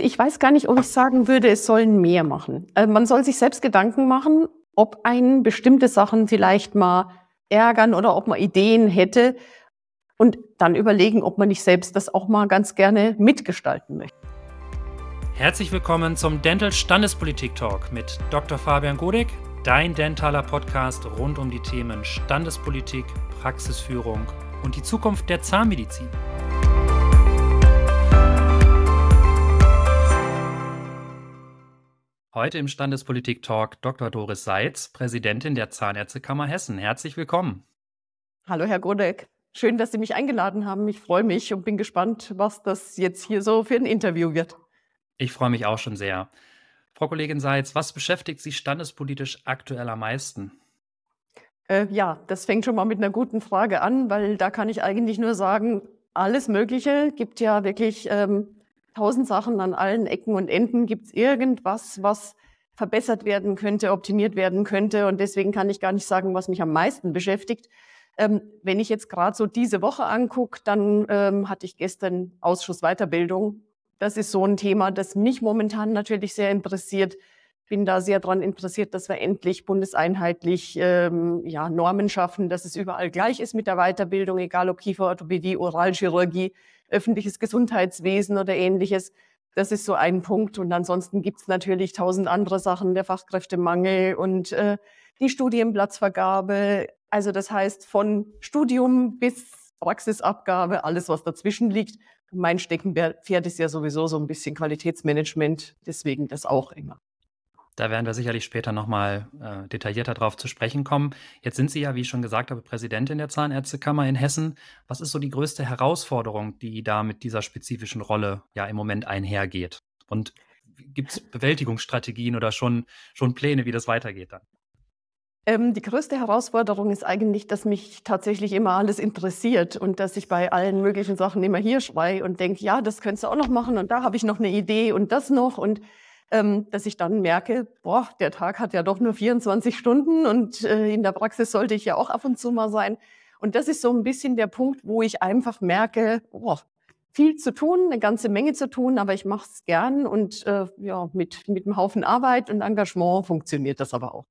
Ich weiß gar nicht, ob ich sagen würde, es sollen mehr machen. Also man soll sich selbst Gedanken machen, ob einen bestimmte Sachen vielleicht mal ärgern oder ob man Ideen hätte und dann überlegen, ob man nicht selbst das auch mal ganz gerne mitgestalten möchte. Herzlich willkommen zum Dental Standespolitik Talk mit Dr. Fabian Godek, dein dentaler Podcast rund um die Themen Standespolitik, Praxisführung und die Zukunft der Zahnmedizin. Heute im Standespolitik-Talk Dr. Doris Seitz, Präsidentin der Zahnärztekammer Hessen. Herzlich willkommen. Hallo, Herr Godek. Schön, dass Sie mich eingeladen haben. Ich freue mich und bin gespannt, was das jetzt hier so für ein Interview wird. Ich freue mich auch schon sehr. Frau Kollegin Seitz, was beschäftigt Sie standespolitisch aktuell am meisten? Äh, ja, das fängt schon mal mit einer guten Frage an, weil da kann ich eigentlich nur sagen, alles Mögliche gibt ja wirklich ähm, tausend Sachen an allen Ecken und Enden. Gibt es irgendwas, was verbessert werden könnte, optimiert werden könnte? Und deswegen kann ich gar nicht sagen, was mich am meisten beschäftigt. Ähm, wenn ich jetzt gerade so diese Woche angucke, dann ähm, hatte ich gestern Ausschuss Weiterbildung. Das ist so ein Thema, das mich momentan natürlich sehr interessiert. Bin da sehr daran interessiert, dass wir endlich bundeseinheitlich ähm, ja, Normen schaffen, dass es überall gleich ist mit der Weiterbildung, egal ob Kieferorthopädie, Oralchirurgie öffentliches Gesundheitswesen oder ähnliches. Das ist so ein Punkt. Und ansonsten gibt es natürlich tausend andere Sachen, der Fachkräftemangel und äh, die Studienplatzvergabe. Also das heißt von Studium bis Praxisabgabe, alles, was dazwischen liegt. Mein Steckenpferd ist ja sowieso so ein bisschen Qualitätsmanagement, deswegen das auch immer. Da werden wir sicherlich später nochmal äh, detaillierter drauf zu sprechen kommen. Jetzt sind Sie ja, wie ich schon gesagt habe, Präsidentin der Zahnärztekammer in Hessen. Was ist so die größte Herausforderung, die da mit dieser spezifischen Rolle ja im Moment einhergeht? Und gibt es Bewältigungsstrategien oder schon, schon Pläne, wie das weitergeht dann? Ähm, die größte Herausforderung ist eigentlich, dass mich tatsächlich immer alles interessiert und dass ich bei allen möglichen Sachen immer hier schreie und denke, ja, das könntest du auch noch machen und da habe ich noch eine Idee und das noch und ähm, dass ich dann merke, boah, der Tag hat ja doch nur 24 Stunden und äh, in der Praxis sollte ich ja auch ab und zu mal sein. Und das ist so ein bisschen der Punkt, wo ich einfach merke, boah, viel zu tun, eine ganze Menge zu tun, aber ich mache es gern und äh, ja, mit, mit einem Haufen Arbeit und Engagement funktioniert das aber auch.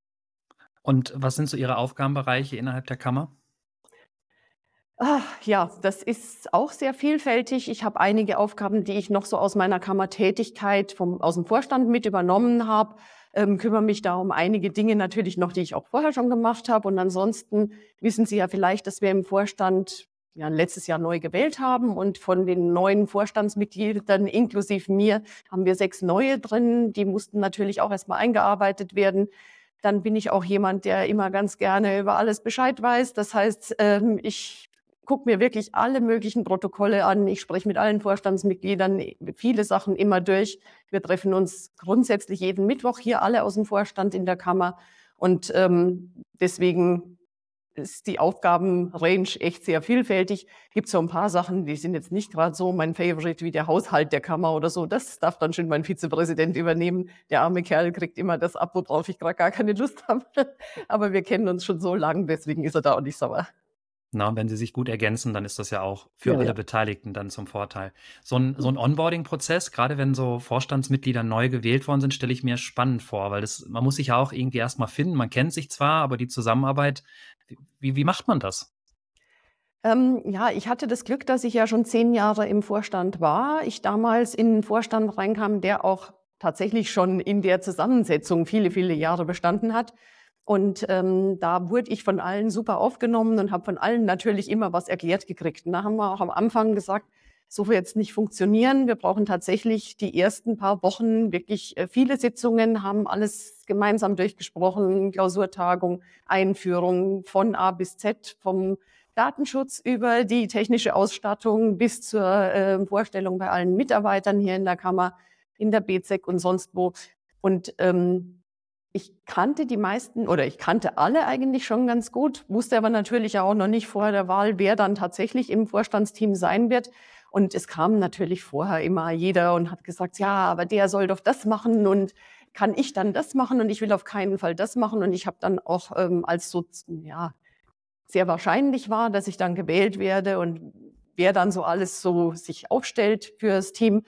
Und was sind so Ihre Aufgabenbereiche innerhalb der Kammer? Ach, ja, das ist auch sehr vielfältig. Ich habe einige Aufgaben, die ich noch so aus meiner Kammertätigkeit vom, aus dem Vorstand mit übernommen habe. Ähm, kümmere mich da um einige Dinge natürlich noch, die ich auch vorher schon gemacht habe. Und ansonsten wissen Sie ja vielleicht, dass wir im Vorstand ja, letztes Jahr neu gewählt haben. Und von den neuen Vorstandsmitgliedern, inklusive mir, haben wir sechs neue drin. Die mussten natürlich auch erstmal eingearbeitet werden. Dann bin ich auch jemand, der immer ganz gerne über alles Bescheid weiß. Das heißt, ähm, ich gucke mir wirklich alle möglichen Protokolle an. Ich spreche mit allen Vorstandsmitgliedern viele Sachen immer durch. Wir treffen uns grundsätzlich jeden Mittwoch hier alle aus dem Vorstand in der Kammer. Und ähm, deswegen ist die Aufgabenrange echt sehr vielfältig. Gibt so ein paar Sachen, die sind jetzt nicht gerade so mein Favorite wie der Haushalt der Kammer oder so. Das darf dann schon mein Vizepräsident übernehmen. Der arme Kerl kriegt immer das ab, worauf ich gerade gar keine Lust habe. Aber wir kennen uns schon so lange, deswegen ist er da auch nicht sauer. Na, wenn sie sich gut ergänzen, dann ist das ja auch für Ja, alle ja. Beteiligten dann zum Vorteil. So ein so 'n Onboarding-Prozess, gerade wenn so Vorstandsmitglieder neu gewählt worden sind, stelle ich mir spannend vor, weil das man muss sich ja auch irgendwie erst mal finden. Man kennt sich zwar, aber die Zusammenarbeit, wie wie macht man das? Ähm, ja, ich hatte das Glück, dass ich ja schon zehn Jahre im Vorstand war. Ich damals in 'n Vorstand reinkam, der auch tatsächlich schon in der Zusammensetzung viele, viele Jahre bestanden hat. Und ähm, da wurde ich von allen super aufgenommen und habe von allen natürlich immer was erklärt gekriegt. Und da haben wir auch am Anfang gesagt, so wird jetzt nicht funktionieren. Wir brauchen tatsächlich die ersten paar Wochen wirklich äh, viele Sitzungen, haben alles gemeinsam durchgesprochen, Klausurtagung, Einführung von A bis Z, vom Datenschutz über die technische Ausstattung bis zur äh, Vorstellung bei allen Mitarbeitern hier in der Kammer, in der BZEC und sonst wo. Und ähm, ich kannte die meisten oder ich kannte alle eigentlich schon ganz gut, wusste aber natürlich auch noch nicht vor der Wahl, wer dann tatsächlich im Vorstandsteam sein wird. Und es kam natürlich vorher immer jeder und hat gesagt, ja, aber der soll doch das machen und kann ich dann das machen und ich will auf keinen Fall das machen. Und ich habe dann auch ähm, als so, ja, sehr wahrscheinlich war, dass ich dann gewählt werde und wer dann so alles so sich aufstellt fürs Team,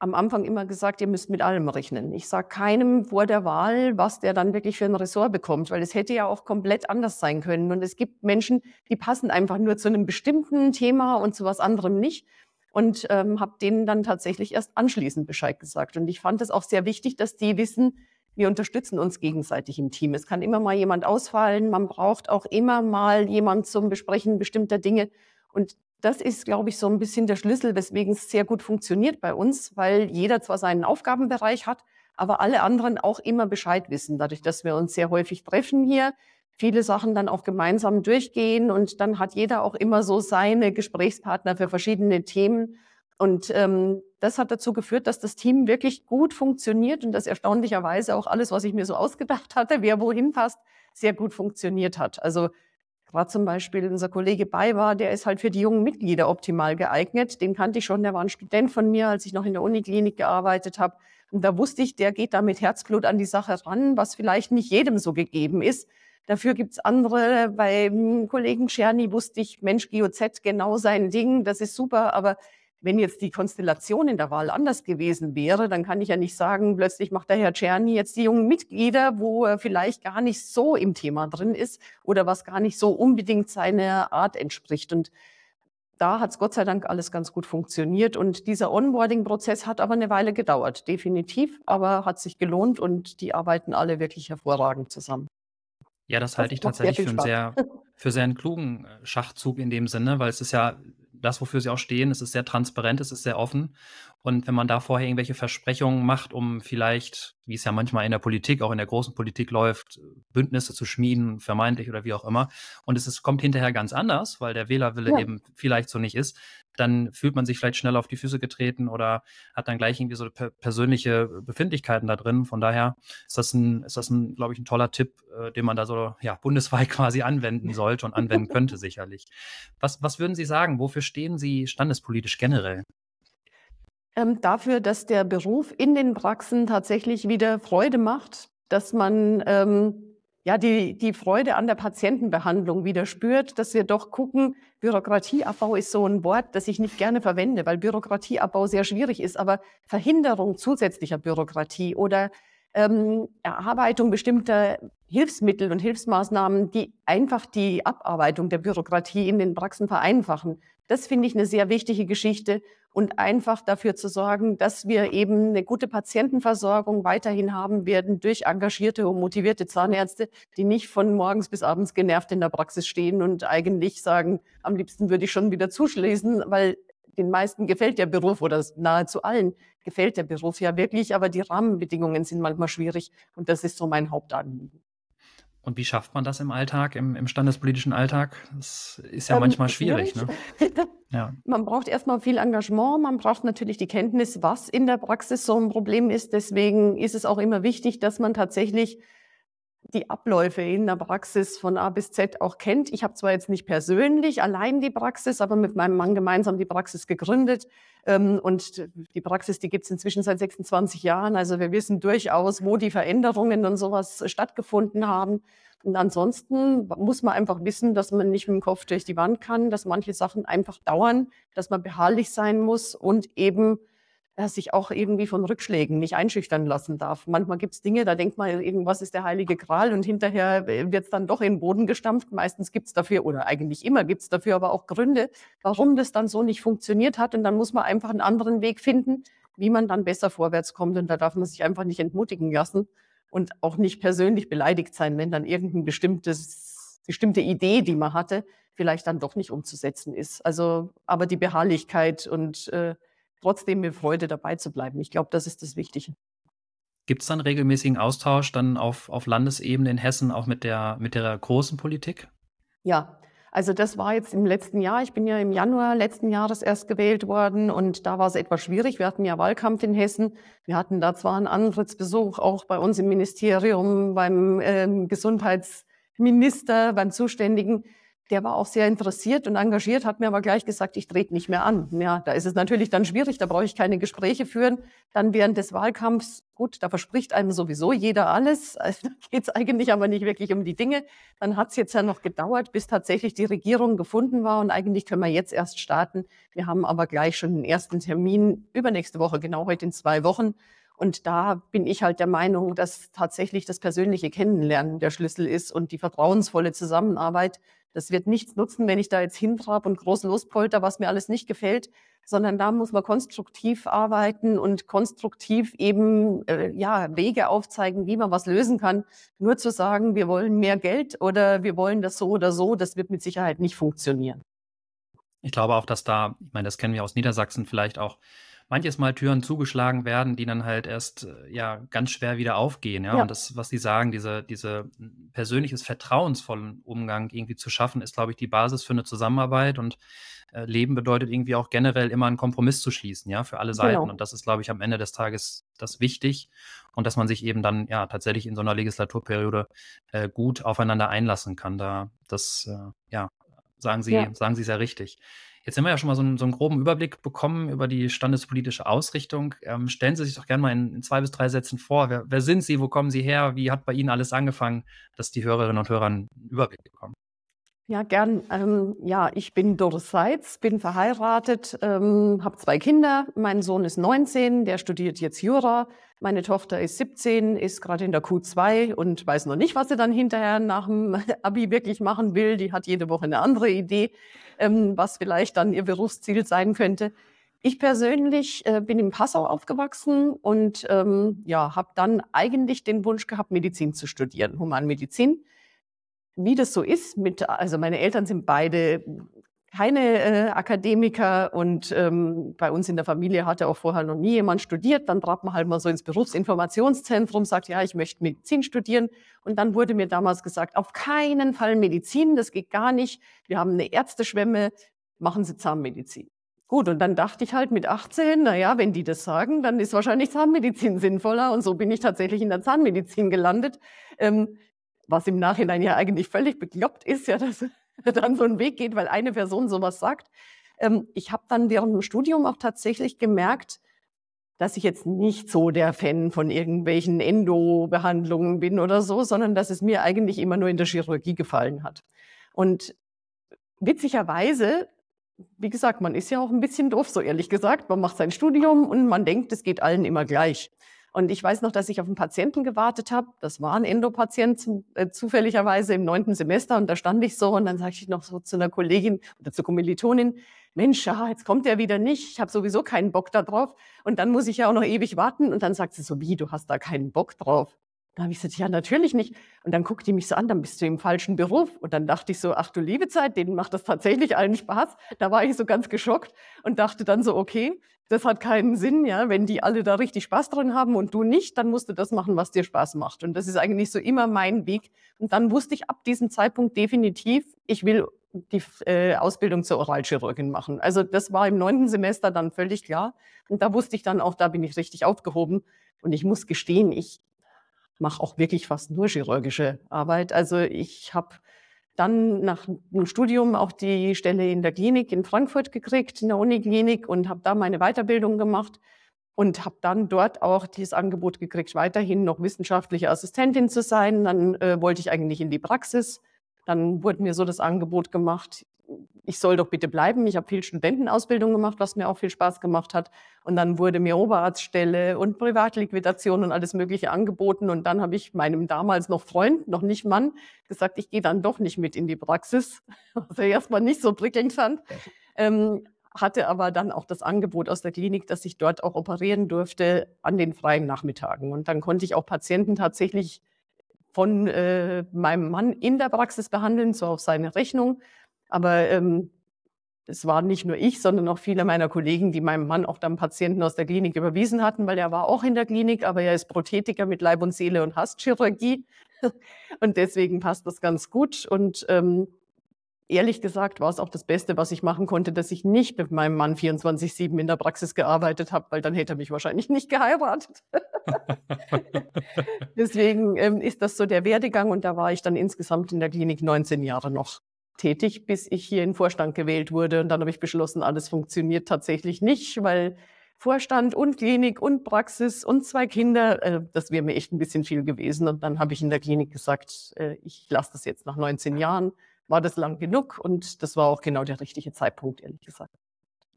am Anfang immer gesagt, ihr müsst mit allem rechnen. Ich sage keinem vor der Wahl, was der dann wirklich für ein Ressort bekommt, weil es hätte ja auch komplett anders sein können. Und es gibt Menschen, die passen einfach nur zu einem bestimmten Thema und zu was anderem nicht. Und ähm, habe denen dann tatsächlich erst anschließend Bescheid gesagt. Und ich fand es auch sehr wichtig, dass die wissen, wir unterstützen uns gegenseitig im Team. Es kann immer mal jemand ausfallen. Man braucht auch immer mal jemand zum Besprechen bestimmter Dinge. Und das ist, glaube ich, so ein bisschen der Schlüssel, weswegen es sehr gut funktioniert bei uns, weil jeder zwar seinen Aufgabenbereich hat, aber alle anderen auch immer Bescheid wissen, dadurch, dass wir uns sehr häufig treffen hier, viele Sachen dann auch gemeinsam durchgehen und dann hat jeder auch immer so seine Gesprächspartner für verschiedene Themen. Und ähm, das hat dazu geführt, dass das Team wirklich gut funktioniert und dass erstaunlicherweise auch alles, was ich mir so ausgedacht hatte, wer wohin passt, sehr gut funktioniert hat. Also Gerade zum Beispiel unser Kollege Bay der ist halt für die jungen Mitglieder optimal geeignet. Den kannte ich schon, der war ein Student von mir, als ich noch in der Uniklinik gearbeitet habe. Und da wusste ich, der geht da mit Herzblut an die Sache ran, was vielleicht nicht jedem so gegeben ist. Dafür gibt's andere. Beim Kollegen Czerny wusste ich, Mensch, GOZ, genau sein Ding, das ist super, aber wenn jetzt die Konstellation in der Wahl anders gewesen wäre, dann kann ich ja nicht sagen, plötzlich macht der Herr Czerny jetzt die jungen Mitglieder, wo er vielleicht gar nicht so im Thema drin ist oder was gar nicht so unbedingt seiner Art entspricht. Und da hat es Gott sei Dank alles ganz gut funktioniert. Und dieser Onboarding-Prozess hat aber eine Weile gedauert, definitiv, aber hat sich gelohnt und die arbeiten alle wirklich hervorragend zusammen. Ja, das halte ich tatsächlich für einen sehr, für sehr einen klugen äh, Schachzug in dem Sinne, weil es ist ja das, wofür sie auch stehen. Es ist sehr transparent, es ist sehr offen. Und wenn man da vorher irgendwelche Versprechungen macht, um vielleicht, wie es ja manchmal in der Politik, auch in der großen Politik läuft, Bündnisse zu schmieden, vermeintlich oder wie auch immer, und es ist, kommt hinterher ganz anders, weil der Wählerwille ja. eben vielleicht so nicht ist, dann fühlt man sich vielleicht schnell auf die Füße getreten oder hat dann gleich irgendwie so per persönliche Befindlichkeiten da drin. Von daher ist das ein, ist das ein, glaube ich, ein toller Tipp, äh, den man da so ja, bundesweit quasi anwenden sollte und anwenden könnte, sicherlich. Was, was würden Sie sagen? Wofür stehen Sie standespolitisch generell? Ähm, dafür, dass der Beruf in den Praxen tatsächlich wieder Freude macht, dass man ähm, ja, die, die Freude an der Patientenbehandlung wieder spürt, dass wir doch gucken, Bürokratieabbau ist so ein Wort, das ich nicht gerne verwende, weil Bürokratieabbau sehr schwierig ist, aber Verhinderung zusätzlicher Bürokratie oder ähm, Erarbeitung bestimmter Hilfsmittel und Hilfsmaßnahmen, die einfach die Abarbeitung der Bürokratie in den Praxen vereinfachen. Das finde ich eine sehr wichtige Geschichte und einfach dafür zu sorgen, dass wir eben eine gute Patientenversorgung weiterhin haben werden durch engagierte und motivierte Zahnärzte, die nicht von morgens bis abends genervt in der Praxis stehen und eigentlich sagen, am liebsten würde ich schon wieder zuschließen, weil den meisten gefällt der Beruf oder nahezu allen gefällt der Beruf ja wirklich, aber die Rahmenbedingungen sind manchmal schwierig und das ist so mein Hauptanliegen. Und wie schafft man das im Alltag, im, im standespolitischen Alltag? Das ist ja ähm, manchmal schwierig. Ne? ja. Man braucht erstmal viel Engagement, man braucht natürlich die Kenntnis, was in der Praxis so ein Problem ist. Deswegen ist es auch immer wichtig, dass man tatsächlich die Abläufe in der Praxis von A bis Z auch kennt. Ich habe zwar jetzt nicht persönlich allein die Praxis, aber mit meinem Mann gemeinsam die Praxis gegründet. Ähm, und die Praxis, die gibt es inzwischen seit 26 Jahren. Also wir wissen durchaus, wo die Veränderungen und sowas stattgefunden haben. Und ansonsten muss man einfach wissen, dass man nicht mit dem Kopf durch die Wand kann, dass manche Sachen einfach dauern, dass man beharrlich sein muss und eben sich auch irgendwie von Rückschlägen nicht einschüchtern lassen darf. Manchmal gibt es Dinge, da denkt man, irgendwas ist der heilige Gral und hinterher äh, wird es dann doch in den Boden gestampft. Meistens gibt es dafür, oder eigentlich immer gibt es dafür aber auch Gründe, warum das dann so nicht funktioniert hat. Und dann muss man einfach einen anderen Weg finden, wie man dann besser vorwärts kommt. Und da darf man sich einfach nicht entmutigen lassen und auch nicht persönlich beleidigt sein, wenn dann irgendeine bestimmte Idee, die man hatte, vielleicht dann doch nicht umzusetzen ist. Also, aber die Beharrlichkeit und äh, trotzdem mit Freude dabei zu bleiben. Ich glaube, das ist das Wichtige. Gibt es dann regelmäßigen Austausch dann auf, auf Landesebene in Hessen auch mit der, mit der großen Politik? Ja, also das war jetzt im letzten Jahr. Ich bin ja im Januar letzten Jahres erst gewählt worden und da war es etwas schwierig. Wir hatten ja Wahlkampf in Hessen. Wir hatten da zwar einen Antrittsbesuch auch bei uns im Ministerium, beim ähm, Gesundheitsminister, beim Zuständigen. Der war auch sehr interessiert und engagiert, hat mir aber gleich gesagt, ich trete nicht mehr an. Ja, da ist es natürlich dann schwierig, da brauche ich keine Gespräche führen. Dann während des Wahlkampfs, gut, da verspricht einem sowieso jeder alles. Also, da geht es eigentlich aber nicht wirklich um die Dinge. Dann hat es jetzt ja noch gedauert, bis tatsächlich die Regierung gefunden war und eigentlich können wir jetzt erst starten. Wir haben aber gleich schon den ersten Termin übernächste Woche, genau heute in zwei Wochen. Und da bin ich halt der Meinung, dass tatsächlich das persönliche Kennenlernen der Schlüssel ist und die vertrauensvolle Zusammenarbeit das wird nichts nutzen, wenn ich da jetzt hintrabe und groß lospolter, was mir alles nicht gefällt, sondern da muss man konstruktiv arbeiten und konstruktiv eben äh, ja, Wege aufzeigen, wie man was lösen kann. Nur zu sagen, wir wollen mehr Geld oder wir wollen das so oder so, das wird mit Sicherheit nicht funktionieren. Ich glaube auch, dass da, ich meine, das kennen wir aus Niedersachsen vielleicht auch, manches Mal Türen zugeschlagen werden, die dann halt erst äh, ja ganz schwer wieder aufgehen. Ja? ja. Und das, was Sie sagen, diese, diese persönliches vertrauensvollen Umgang irgendwie zu schaffen, ist, glaube ich, die Basis für eine Zusammenarbeit. Und äh, Leben bedeutet irgendwie auch generell immer einen Kompromiss zu schließen, ja, für alle Seiten. Genau. Und das ist, glaube ich, am Ende des Tages das wichtig. Und dass man sich eben dann ja tatsächlich in so einer Legislaturperiode äh, gut aufeinander einlassen kann. Da das äh, ja sagen Sie, ja. sagen Sie sehr richtig. Jetzt haben wir ja schon mal so einen, so einen groben Überblick bekommen über die standespolitische Ausrichtung. Ähm, stellen Sie sich doch gerne mal in, in, zwei bis drei Sätzen vor. Wer, wer, sind Sie? Wo kommen Sie her? Wie hat bei Ihnen alles angefangen, dass die Hörerinnen und Hörer einen Überblick bekommen? Ja, gern. Ähm, ja, ich bin Doris Seitz, bin verheiratet, ähm, habe zwei Kinder. Mein Sohn ist 19, der studiert jetzt Jura. Meine Tochter ist 17, ist gerade in der Q2 und weiß noch nicht, was sie dann hinterher nach dem Abi wirklich machen will. Die hat jede Woche eine andere Idee, ähm, was vielleicht dann ihr Berufsziel sein könnte. Ich persönlich äh, bin in Passau aufgewachsen und ähm, ja, habe dann eigentlich den Wunsch gehabt, Medizin zu studieren, Humanmedizin wie das so ist mit, also meine Eltern sind beide keine äh, Akademiker und ähm, bei uns in der Familie hatte auch vorher noch nie jemand studiert. Dann trat man halt mal so ins Berufsinformationszentrum, sagt, ja, ich möchte Medizin studieren. Und dann wurde mir damals gesagt, auf keinen Fall Medizin, das geht gar nicht. Wir haben eine Ärzteschwemme, machen Sie Zahnmedizin. Gut, und dann dachte ich halt mit 18, na ja, wenn die das sagen, dann ist wahrscheinlich Zahnmedizin sinnvoller. Und so bin ich tatsächlich in der Zahnmedizin gelandet. Ähm, was im Nachhinein ja eigentlich völlig bekloppt ist, ja, dass dann so ein Weg geht, weil eine Person sowas sagt. Ähm, ich habe dann während dem Studium auch tatsächlich gemerkt, dass ich jetzt nicht so der Fan von irgendwelchen Endo-Behandlungen bin oder so, sondern dass es mir eigentlich immer nur in der Chirurgie gefallen hat. Und witzigerweise, wie gesagt, man ist ja auch ein bisschen doof, so ehrlich gesagt. Man macht sein Studium und man denkt, es geht allen immer gleich. Und ich weiß noch, dass ich auf einen Patienten gewartet habe. Das war ein Endopatient äh, zufälligerweise im neunten Semester. Und da stand ich so und dann sage ich noch so zu einer Kollegin oder zur Kommilitonin, Mensch, ja, jetzt kommt er wieder nicht. Ich habe sowieso keinen Bock da drauf. Und dann muss ich ja auch noch ewig warten. Und dann sagt sie so, wie, du hast da keinen Bock drauf? Da habe ich gesagt, ja, natürlich nicht. Und dann guckt die mich so an, dann bist du im falschen Beruf. Und dann dachte ich so, ach du liebe Zeit, denen macht das tatsächlich allen Spaß. Da war ich so ganz geschockt und dachte dann so, okay, das hat keinen Sinn, ja. Wenn die alle da richtig Spaß drin haben und du nicht, dann musst du das machen, was dir Spaß macht. Und das ist eigentlich so immer mein Weg. Und dann wusste ich ab diesem Zeitpunkt definitiv, ich will die äh, Ausbildung zur Oralchirurgin machen. Also das war im neunten Semester dann völlig klar. Und da wusste ich dann auch, da bin ich richtig aufgehoben. Und ich muss gestehen, ich mache auch wirklich fast nur chirurgische Arbeit. Also ich habe dann nach dem Studium auch die Stelle in der Klinik in Frankfurt gekriegt, in der Uniklinik und habe da meine Weiterbildung gemacht und habe dann dort auch dieses Angebot gekriegt, weiterhin noch wissenschaftliche Assistentin zu sein. Dann äh, wollte ich eigentlich in die Praxis. Dann wurde mir so das Angebot gemacht, ich soll doch bitte bleiben. Ich habe viel Studentenausbildung gemacht, was mir auch viel Spaß gemacht hat. Und dann wurde mir Oberarztstelle und Privatliquidation und alles Mögliche angeboten. Und dann habe ich meinem damals noch Freund, noch nicht Mann, gesagt, ich gehe dann doch nicht mit in die Praxis, was er erstmal nicht so prickelnd fand. Ähm, hatte aber dann auch das Angebot aus der Klinik, dass ich dort auch operieren durfte an den freien Nachmittagen. Und dann konnte ich auch Patienten tatsächlich von äh, meinem Mann in der Praxis behandeln, so auf seine Rechnung. Aber ähm, es waren nicht nur ich, sondern auch viele meiner Kollegen, die meinem Mann auch dann Patienten aus der Klinik überwiesen hatten, weil er war auch in der Klinik, aber er ist Prothetiker mit Leib und Seele und hasst Chirurgie. Und deswegen passt das ganz gut. Und ähm, ehrlich gesagt war es auch das Beste, was ich machen konnte, dass ich nicht mit meinem Mann 24-7 in der Praxis gearbeitet habe, weil dann hätte er mich wahrscheinlich nicht geheiratet. Deswegen ähm, ist das so der Werdegang und da war ich dann insgesamt in der Klinik 19 Jahre noch tätig, bis ich hier in Vorstand gewählt wurde. Und dann habe ich beschlossen, alles funktioniert tatsächlich nicht, weil Vorstand und Klinik und Praxis und zwei Kinder, äh, das wäre mir echt ein bisschen viel gewesen. Und dann habe ich in der Klinik gesagt, äh, ich lasse das jetzt nach 19 Jahren. War das lang genug und das war auch genau der richtige Zeitpunkt, ehrlich gesagt.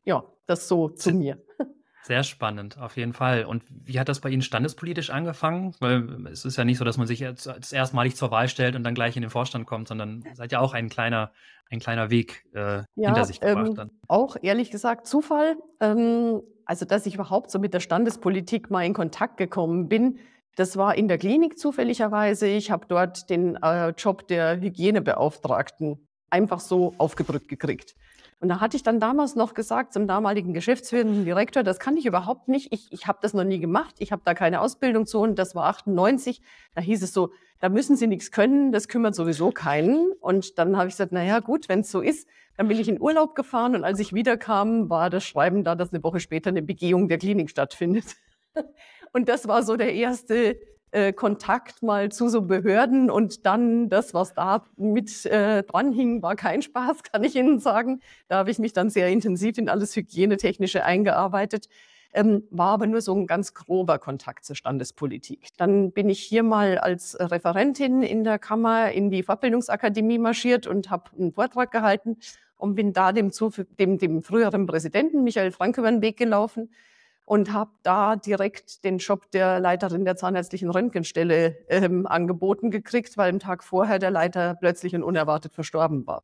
Ja, das so zu mir. Sehr spannend, auf jeden Fall. Und wie hat das bei Ihnen standespolitisch angefangen? Weil es ist ja nicht so, dass man sich jetzt erstmalig zur Wahl stellt und dann gleich in den Vorstand kommt, sondern seid ja auch ein kleiner, ein kleiner Weg äh, ja, hinter sich gebracht. Ähm, auch ehrlich gesagt Zufall. Ähm, also, dass ich überhaupt so mit der Standespolitik mal in Kontakt gekommen bin, das war in der Klinik zufälligerweise. Ich habe dort den äh, Job der Hygienebeauftragten einfach so aufgedrückt gekriegt. Und da hatte ich dann damals noch gesagt zum damaligen geschäftsführenden Direktor, das kann ich überhaupt nicht. Ich, ich habe das noch nie gemacht. Ich habe da keine Ausbildung zu. Und das war 98. Da hieß es so, da müssen Sie nichts können. Das kümmert sowieso keinen. Und dann habe ich gesagt, na ja, gut, wenn es so ist. Dann bin ich in Urlaub gefahren. Und als ich wiederkam, war das Schreiben da, dass eine Woche später eine Begehung der Klinik stattfindet. Und das war so der erste äh, Kontakt mal zu so Behörden und dann das, was da mit äh, dran hing, war kein Spaß, kann ich Ihnen sagen. Da habe ich mich dann sehr intensiv in alles Hygienetechnische eingearbeitet. Ähm, war aber nur so ein ganz grober Kontakt zur Standespolitik. Dann bin ich hier mal als Referentin in der Kammer in die Fortbildungsakademie marschiert und habe einen Vortrag gehalten und bin da dem, dem, dem früheren Präsidenten Michael Frank über den Weg gelaufen und habe da direkt den Job der Leiterin der zahnärztlichen Röntgenstelle ähm, angeboten gekriegt, weil am Tag vorher der Leiter plötzlich und unerwartet verstorben war.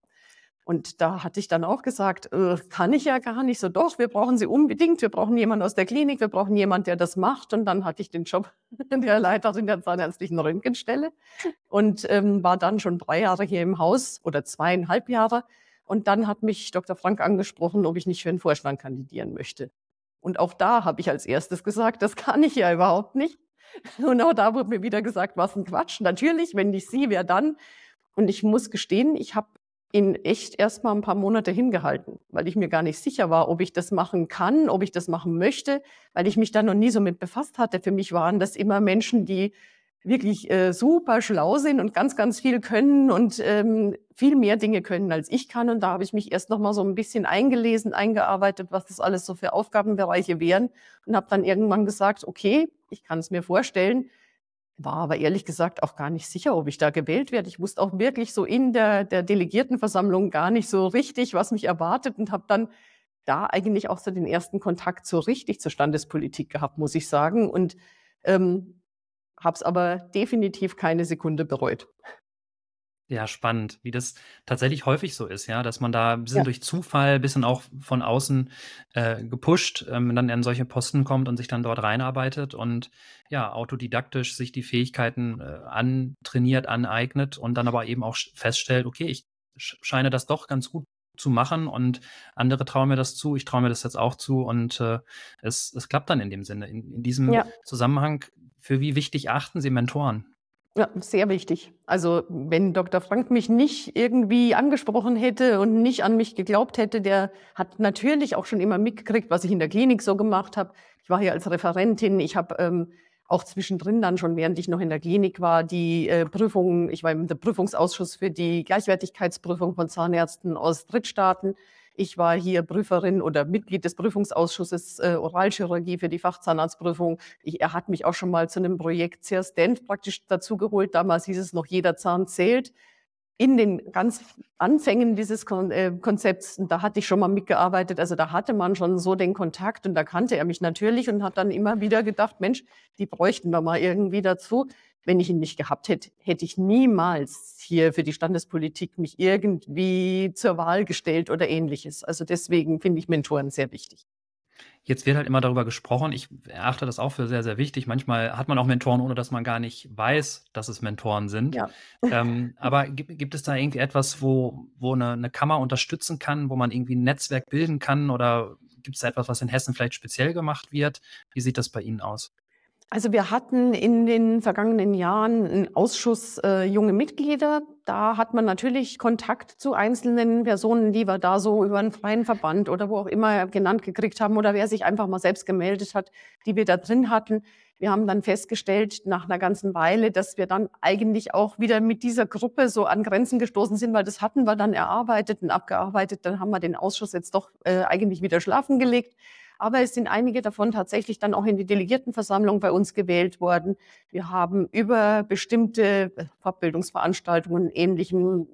Und da hatte ich dann auch gesagt, äh, kann ich ja gar nicht so, doch, wir brauchen sie unbedingt, wir brauchen jemanden aus der Klinik, wir brauchen jemanden, der das macht. Und dann hatte ich den Job der Leiterin der zahnärztlichen Röntgenstelle und ähm, war dann schon drei Jahre hier im Haus oder zweieinhalb Jahre. Und dann hat mich Dr. Frank angesprochen, ob ich nicht für den Vorstand kandidieren möchte. Und auch da habe ich als erstes gesagt, das kann ich ja überhaupt nicht. Und auch da wurde mir wieder gesagt, was ein Quatsch. Natürlich, wenn nicht Sie, wer dann? Und ich muss gestehen, ich habe ihn echt erst mal ein paar Monate hingehalten, weil ich mir gar nicht sicher war, ob ich das machen kann, ob ich das machen möchte, weil ich mich da noch nie so mit befasst hatte. Für mich waren das immer Menschen, die wirklich äh, super schlau sind und ganz, ganz viel können und ähm, viel mehr Dinge können, als ich kann. Und da habe ich mich erst noch mal so ein bisschen eingelesen, eingearbeitet, was das alles so für Aufgabenbereiche wären und habe dann irgendwann gesagt, okay, ich kann es mir vorstellen, war aber ehrlich gesagt auch gar nicht sicher, ob ich da gewählt werde. Ich wusste auch wirklich so in der, der Delegiertenversammlung gar nicht so richtig, was mich erwartet und habe dann da eigentlich auch so den ersten Kontakt so richtig zur Standespolitik gehabt, muss ich sagen. Und ähm, habe es aber definitiv keine Sekunde bereut. Ja, spannend, wie das tatsächlich häufig so ist, ja, dass man da ein bisschen Ja. durch Zufall, ein bisschen auch von außen äh, gepusht, ähm, dann in solche Posten kommt und sich dann dort reinarbeitet und ja, autodidaktisch sich die Fähigkeiten äh, antrainiert, aneignet und dann aber eben auch feststellt, okay, ich scheine das doch ganz gut zu machen und andere trauen mir das zu, ich traue mir das jetzt auch zu und äh, es, es klappt dann in dem Sinne. In, in diesem Ja. Zusammenhang für wie wichtig achten Sie Mentoren? Ja, sehr wichtig. Also wenn Dr. Frank mich nicht irgendwie angesprochen hätte und nicht an mich geglaubt hätte, der hat natürlich auch schon immer mitgekriegt, was ich in der Klinik so gemacht habe. Ich war hier als Referentin, ich habe ähm, auch zwischendrin dann schon, während ich noch in der Klinik war, die äh, Prüfungen, ich war im Prüfungsausschuss für die Gleichwertigkeitsprüfung von Zahnärzten aus Drittstaaten. Ich war hier Prüferin oder Mitglied des Prüfungsausschusses äh, Oralchirurgie für die Fachzahnarztprüfung. Ich, er hat mich auch schon mal zu einem Projekt CERSTENF praktisch dazugeholt. Damals hieß es noch, jeder Zahn zählt. In den ganz Anfängen dieses Kon äh, Konzepts, da hatte ich schon mal mitgearbeitet. Also da hatte man schon so den Kontakt und da kannte er mich natürlich und hat dann immer wieder gedacht, Mensch, die bräuchten wir mal irgendwie dazu wenn ich ihn nicht gehabt hätte, hätte ich niemals hier für die Standespolitik mich irgendwie zur Wahl gestellt oder ähnliches. Also deswegen finde ich Mentoren sehr wichtig. Jetzt wird halt immer darüber gesprochen. Ich erachte das auch für sehr, sehr wichtig. Manchmal hat man auch Mentoren, ohne dass man gar nicht weiß, dass es Mentoren sind. Ja. Ähm, aber gibt, gibt, es da irgendwie etwas, wo, wo eine, eine, Kammer unterstützen kann, wo man irgendwie ein Netzwerk bilden kann? Oder gibt es da etwas, was in Hessen vielleicht speziell gemacht wird? Wie sieht das bei Ihnen aus? Also wir hatten in den vergangenen Jahren einen Ausschuss äh, junge Mitglieder. Da hat man natürlich Kontakt zu einzelnen Personen, die wir da so über einen freien Verband oder wo auch immer genannt gekriegt haben oder wer sich einfach mal selbst gemeldet hat, die wir da drin hatten. Wir haben dann festgestellt nach einer ganzen Weile, dass wir dann eigentlich auch wieder mit dieser Gruppe so an Grenzen gestoßen sind, weil das hatten wir dann erarbeitet und abgearbeitet. Dann haben wir den Ausschuss jetzt doch äh, eigentlich wieder schlafen gelegt. Aber es sind einige davon tatsächlich dann auch in die Delegiertenversammlung bei uns gewählt worden. Wir haben über bestimmte Fortbildungsveranstaltungen, ähnlichem,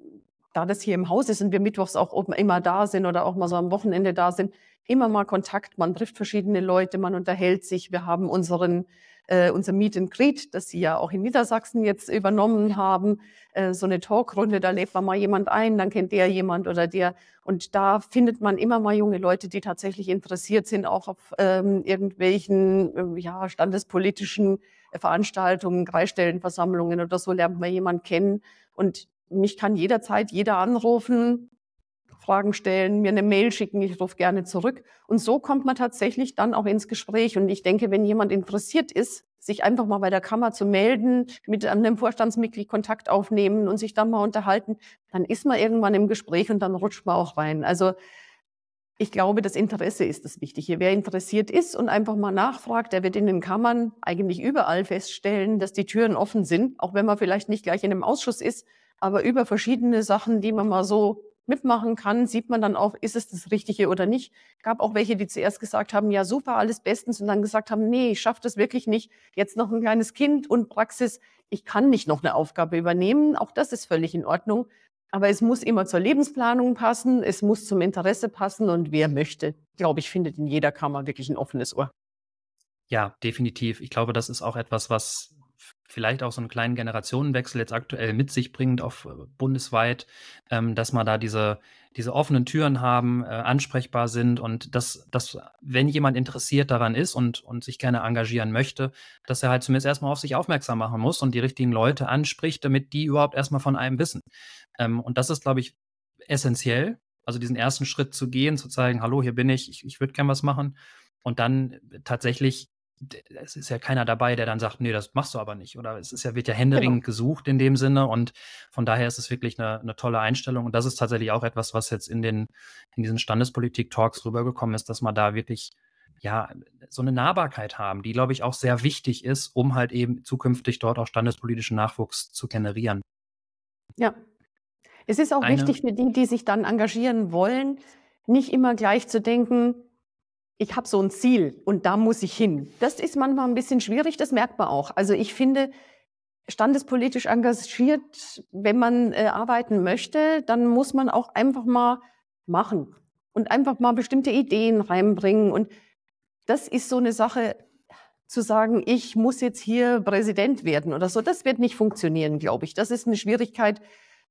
da das hier im Haus ist und wir mittwochs auch immer da sind oder auch mal so am Wochenende da sind, immer mal Kontakt. Man trifft verschiedene Leute, man unterhält sich. Wir haben unseren äh, unser Meet and Greet, das Sie ja auch in Niedersachsen jetzt übernommen haben, äh, so eine Talkrunde, da lädt man mal jemand ein, dann kennt der jemand oder der. Und da findet man immer mal junge Leute, die tatsächlich interessiert sind, auch auf ähm, irgendwelchen äh, ja, standespolitischen Veranstaltungen, Kreisstellenversammlungen oder so lernt man jemand kennen. Und mich kann jederzeit jeder anrufen, Fragen stellen, mir eine Mail schicken, ich rufe gerne zurück. Und so kommt man tatsächlich dann auch ins Gespräch. Und ich denke, wenn jemand interessiert ist, sich einfach mal bei der Kammer zu melden, mit einem Vorstandsmitglied Kontakt aufnehmen und sich dann mal unterhalten, dann ist man irgendwann im Gespräch und dann rutscht man auch rein. Also ich glaube, das Interesse ist das Wichtige. Wer interessiert ist und einfach mal nachfragt, der wird in den Kammern eigentlich überall feststellen, dass die Türen offen sind, auch wenn man vielleicht nicht gleich in einem Ausschuss ist, aber über verschiedene Sachen, die man mal so mitmachen kann, sieht man dann auch, ist es das Richtige oder nicht. Gab auch welche, die zuerst gesagt haben, ja super, alles bestens und dann gesagt haben, nee, ich schaffe das wirklich nicht. Jetzt noch ein kleines Kind und Praxis, ich kann nicht noch eine Aufgabe übernehmen. Auch das ist völlig in Ordnung. Aber es muss immer zur Lebensplanung passen, es muss zum Interesse passen und wer möchte, glaube ich, findet in jeder Kammer wirklich ein offenes Ohr. Ja, definitiv. Ich glaube, das ist auch etwas, was vielleicht auch so einen kleinen Generationenwechsel jetzt aktuell mit sich bringt, auf äh, bundesweit, ähm, dass man da diese, diese offenen Türen haben, äh, ansprechbar sind und dass, dass, wenn jemand interessiert daran ist und, und sich gerne engagieren möchte, dass er halt zumindest erstmal auf sich aufmerksam machen muss und die richtigen Leute anspricht, damit die überhaupt erstmal von einem wissen. Ähm, und das ist, glaube ich, essentiell. Also diesen ersten Schritt zu gehen, zu zeigen, hallo, hier bin ich, ich, ich würde gern was machen. Und dann tatsächlich es ist ja keiner dabei, der dann sagt, nee, das machst du aber nicht. Oder es ist ja, wird ja händeringend genau. gesucht in dem Sinne. Und von daher ist es wirklich eine, eine, tolle Einstellung. Und das ist tatsächlich auch etwas, was jetzt in den, in diesen Standespolitik-Talks rübergekommen ist, dass man da wirklich ja, so eine Nahbarkeit haben, die, glaube ich, auch sehr wichtig ist, um halt eben zukünftig dort auch standespolitischen Nachwuchs zu generieren. Ja. Es ist auch eine, wichtig für die, die sich dann engagieren wollen, nicht immer gleich zu denken, ich habe so ein Ziel und da muss ich hin. Das ist manchmal ein bisschen schwierig, das merkt man auch. Also ich finde, standespolitisch engagiert, wenn man äh, arbeiten möchte, dann muss man auch einfach mal machen und einfach mal bestimmte Ideen reinbringen. Und das ist so eine Sache, zu sagen, ich muss jetzt hier Präsident werden oder so, das wird nicht funktionieren, glaube ich. Das ist eine Schwierigkeit,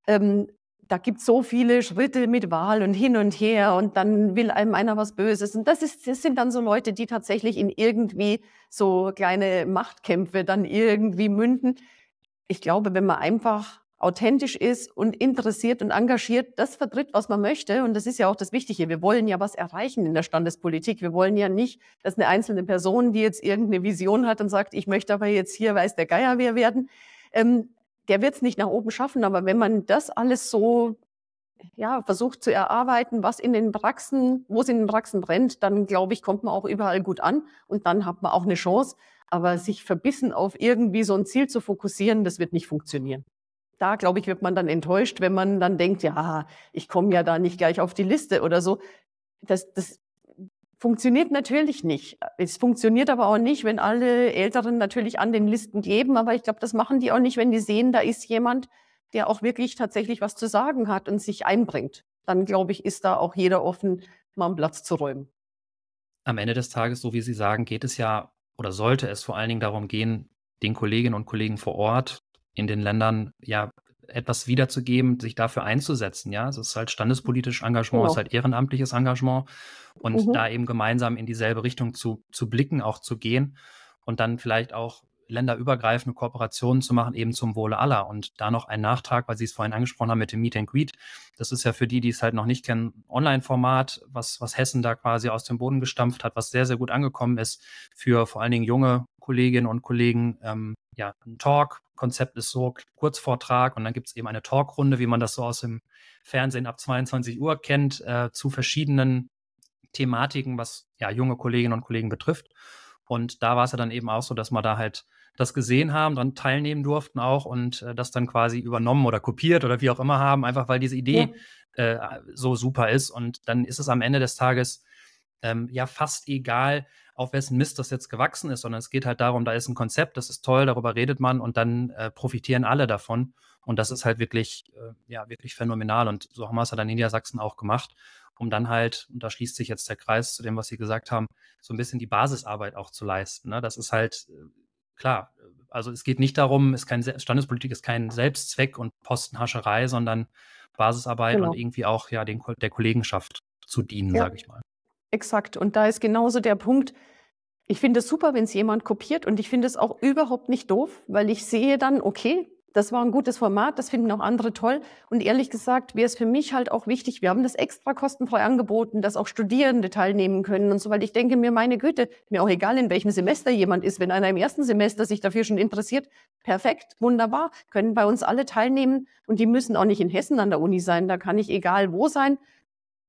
ähm, da gibt so viele Schritte mit Wahl und hin und her und dann will einem einer was Böses. Und das, ist, das sind dann so Leute, die tatsächlich in irgendwie so kleine Machtkämpfe dann irgendwie münden. Ich glaube, wenn man einfach authentisch ist und interessiert und engagiert, das vertritt, was man möchte. Und das ist ja auch das Wichtige. Wir wollen ja was erreichen in der Standespolitik. Wir wollen ja nicht, dass eine einzelne Person, die jetzt irgendeine Vision hat und sagt, ich möchte aber jetzt hier, weiß der Geier, wer werden, ähm, der wird es nicht nach oben schaffen, aber wenn man das alles so ja, versucht zu erarbeiten, was in den Praxen, wo es in den Praxen brennt, dann glaube ich, kommt man auch überall gut an und dann hat man auch eine Chance. Aber sich verbissen auf irgendwie so ein Ziel zu fokussieren, das wird nicht funktionieren. Da, glaube ich, wird man dann enttäuscht, wenn man dann denkt, ja, ich komme ja da nicht gleich auf die Liste oder so. Das, das Funktioniert natürlich nicht. Es funktioniert aber auch nicht, wenn alle Älteren natürlich an den Listen geben. Aber ich glaube, das machen die auch nicht, wenn die sehen, da ist jemand, der auch wirklich tatsächlich was zu sagen hat und sich einbringt. Dann glaube ich, ist da auch jeder offen, mal einen Platz zu räumen. Am Ende des Tages, so wie Sie sagen, geht es ja oder sollte es vor allen Dingen darum gehen, den Kolleginnen und Kollegen vor Ort in den Ländern ja etwas wiederzugeben, sich dafür einzusetzen. Ja, es ist halt standespolitisches Engagement, genau. es ist halt ehrenamtliches Engagement und mhm. da eben gemeinsam in dieselbe Richtung zu, zu blicken, auch zu gehen und dann vielleicht auch länderübergreifende Kooperationen zu machen, eben zum Wohle aller. Und da noch ein Nachtrag, weil Sie es vorhin angesprochen haben mit dem Meet and Greet. Das ist ja für die, die es halt noch nicht kennen, Online-Format, was, was Hessen da quasi aus dem Boden gestampft hat, was sehr, sehr gut angekommen ist für vor allen Dingen junge Kolleginnen und Kollegen. Ähm, ja, ein Talk. Konzept ist so Kurzvortrag und dann gibt es eben eine Talkrunde, wie man das so aus dem Fernsehen ab 22 Uhr kennt, äh, zu verschiedenen Thematiken, was ja junge Kolleginnen und Kollegen betrifft. Und da war es ja dann eben auch so, dass wir da halt das gesehen haben, dann teilnehmen durften auch und äh, das dann quasi übernommen oder kopiert oder wie auch immer haben, einfach weil diese Idee ja. äh, so super ist. Und dann ist es am Ende des Tages ähm, ja fast egal, auf wessen Mist das jetzt gewachsen ist, sondern es geht halt darum, da ist ein Konzept, das ist toll, darüber redet man und dann äh, profitieren alle davon. Und das ist halt wirklich, äh, ja, wirklich phänomenal. Und so haben wir es ja dann in Niedersachsen auch gemacht, um dann halt, und da schließt sich jetzt der Kreis zu dem, was Sie gesagt haben, so ein bisschen die Basisarbeit auch zu leisten. Ne? Das ist halt äh, klar. Also es geht nicht darum, ist kein Standespolitik ist kein Selbstzweck und Postenhascherei, sondern Basisarbeit genau. und irgendwie auch ja den, der Kollegenschaft zu dienen, ja. sage ich mal. Exakt. Und da ist genauso der Punkt, ich finde es super, wenn es jemand kopiert und ich finde es auch überhaupt nicht doof, weil ich sehe dann, okay, das war ein gutes Format, das finden auch andere toll. Und ehrlich gesagt wäre es für mich halt auch wichtig, wir haben das extra kostenfrei angeboten, dass auch Studierende teilnehmen können und so, weil ich denke mir, meine Güte, mir auch egal, in welchem Semester jemand ist, wenn einer im ersten Semester sich dafür schon interessiert, perfekt, wunderbar, können bei uns alle teilnehmen. Und die müssen auch nicht in Hessen an der Uni sein, da kann ich egal wo sein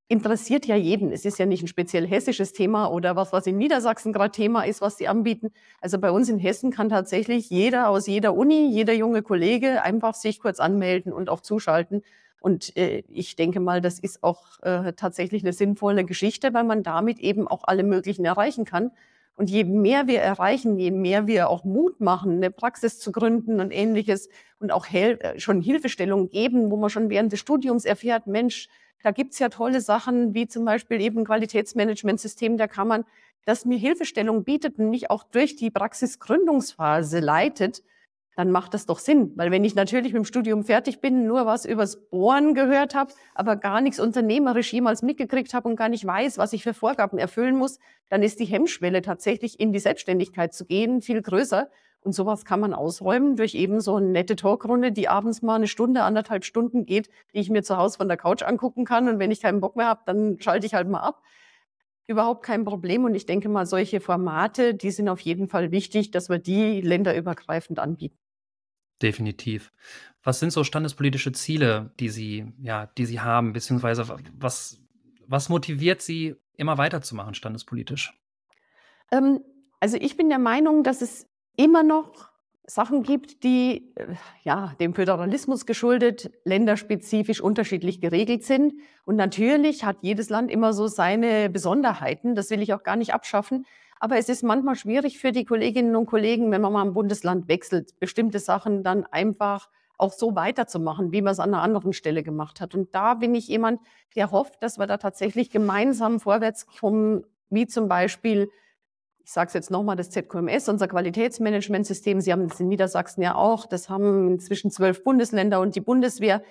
interessiert ja jeden. Es ist ja nicht ein speziell hessisches Thema oder was, was in Niedersachsen gerade Thema ist, was sie anbieten. Also bei uns in Hessen kann tatsächlich jeder aus jeder Uni, jeder junge Kollege einfach sich kurz anmelden und auch zuschalten. Und äh, ich denke mal, das ist auch äh, tatsächlich eine sinnvolle Geschichte, weil man damit eben auch alle möglichen erreichen kann. Und je mehr wir erreichen, je mehr wir auch Mut machen, eine Praxis zu gründen und ähnliches und auch Hel äh, schon Hilfestellung geben, wo man schon während des Studiums erfährt, Mensch, da gibt's ja tolle Sachen, wie zum Beispiel eben Qualitätsmanagementsystem der Kammern, das mir Hilfestellung bietet und mich auch durch die Praxisgründungsphase leitet, dann macht das doch Sinn. Weil wenn ich natürlich mit dem Studium fertig bin, nur was übers Bohren gehört habe, aber gar nichts unternehmerisch jemals mitgekriegt habe und gar nicht weiß, was ich für Vorgaben erfüllen muss, dann ist die Hemmschwelle tatsächlich in die Selbstständigkeit zu gehen viel größer. Und sowas kann man ausräumen durch eben so eine nette Talkrunde, die abends mal eine Stunde, anderthalb Stunden geht, die ich mir zu Hause von der Couch angucken kann. Und wenn ich keinen Bock mehr habe, dann schalte ich halt mal ab. Überhaupt kein Problem. Und ich denke mal, solche Formate, die sind auf jeden Fall wichtig, dass wir die länderübergreifend anbieten. Definitiv. Was sind so standespolitische Ziele, die Sie, ja, die Sie haben, beziehungsweise was, was motiviert Sie, immer weiterzumachen, standespolitisch? Ähm, also ich bin der Meinung, dass es immer noch Sachen gibt, die äh, ja, dem Föderalismus geschuldet länderspezifisch unterschiedlich geregelt sind. Und natürlich hat jedes Land immer so seine Besonderheiten. Das will ich auch gar nicht abschaffen. Aber es ist manchmal schwierig für die Kolleginnen und Kollegen, wenn man mal ein Bundesland wechselt, bestimmte Sachen dann einfach auch so weiterzumachen, wie man es an einer anderen Stelle gemacht hat. Und da bin ich jemand, der hofft, dass wir da tatsächlich gemeinsam vorwärts kommen, wie zum Beispiel ich sage es jetzt nochmal, das ZQMS, unser Qualitätsmanagementsystem, Sie haben es in Niedersachsen ja auch, das haben inzwischen zwölf Bundesländer und die Bundeswehr.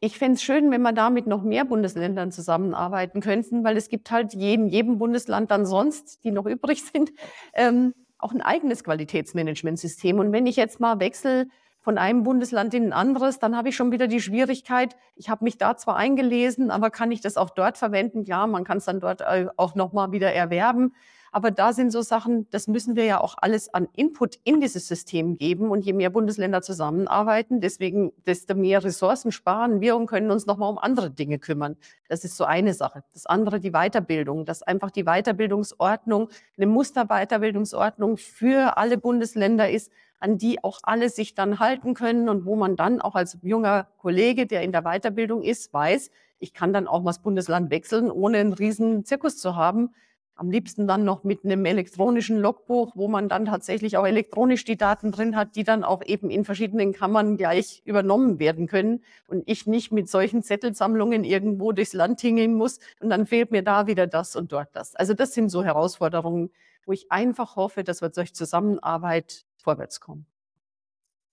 Ich fände es schön, wenn wir da mit noch mehr Bundesländern zusammenarbeiten könnten, weil es gibt halt jedem, jedem Bundesland dann sonst, die noch übrig sind, ähm, auch ein eigenes Qualitätsmanagementsystem. Und wenn ich jetzt mal wechsle von einem Bundesland in ein anderes, dann habe ich schon wieder die Schwierigkeit, ich habe mich da zwar eingelesen, aber kann ich das auch dort verwenden? Ja, man kann es dann dort auch nochmal wieder erwerben. Aber da sind so Sachen, das müssen wir ja auch alles an Input in dieses System geben. Und je mehr Bundesländer zusammenarbeiten, deswegen, desto mehr Ressourcen sparen wir und können uns nochmal um andere Dinge kümmern. Das ist so eine Sache. Das andere, die Weiterbildung, dass einfach die Weiterbildungsordnung eine Musterweiterbildungsordnung für alle Bundesländer ist, an die auch alle sich dann halten können und wo man dann auch als junger Kollege, der in der Weiterbildung ist, weiß, ich kann dann auch mal das Bundesland wechseln, ohne einen riesen Zirkus zu haben, am liebsten dann noch mit einem elektronischen Logbuch, wo man dann tatsächlich auch elektronisch die Daten drin hat, die dann auch eben in verschiedenen Kammern gleich übernommen werden können und ich nicht mit solchen Zettelsammlungen irgendwo durchs Land tingeln muss und dann fehlt mir da wieder das und dort das. Also das sind so Herausforderungen, wo ich einfach hoffe, dass wir durch Zusammenarbeit vorwärts kommen.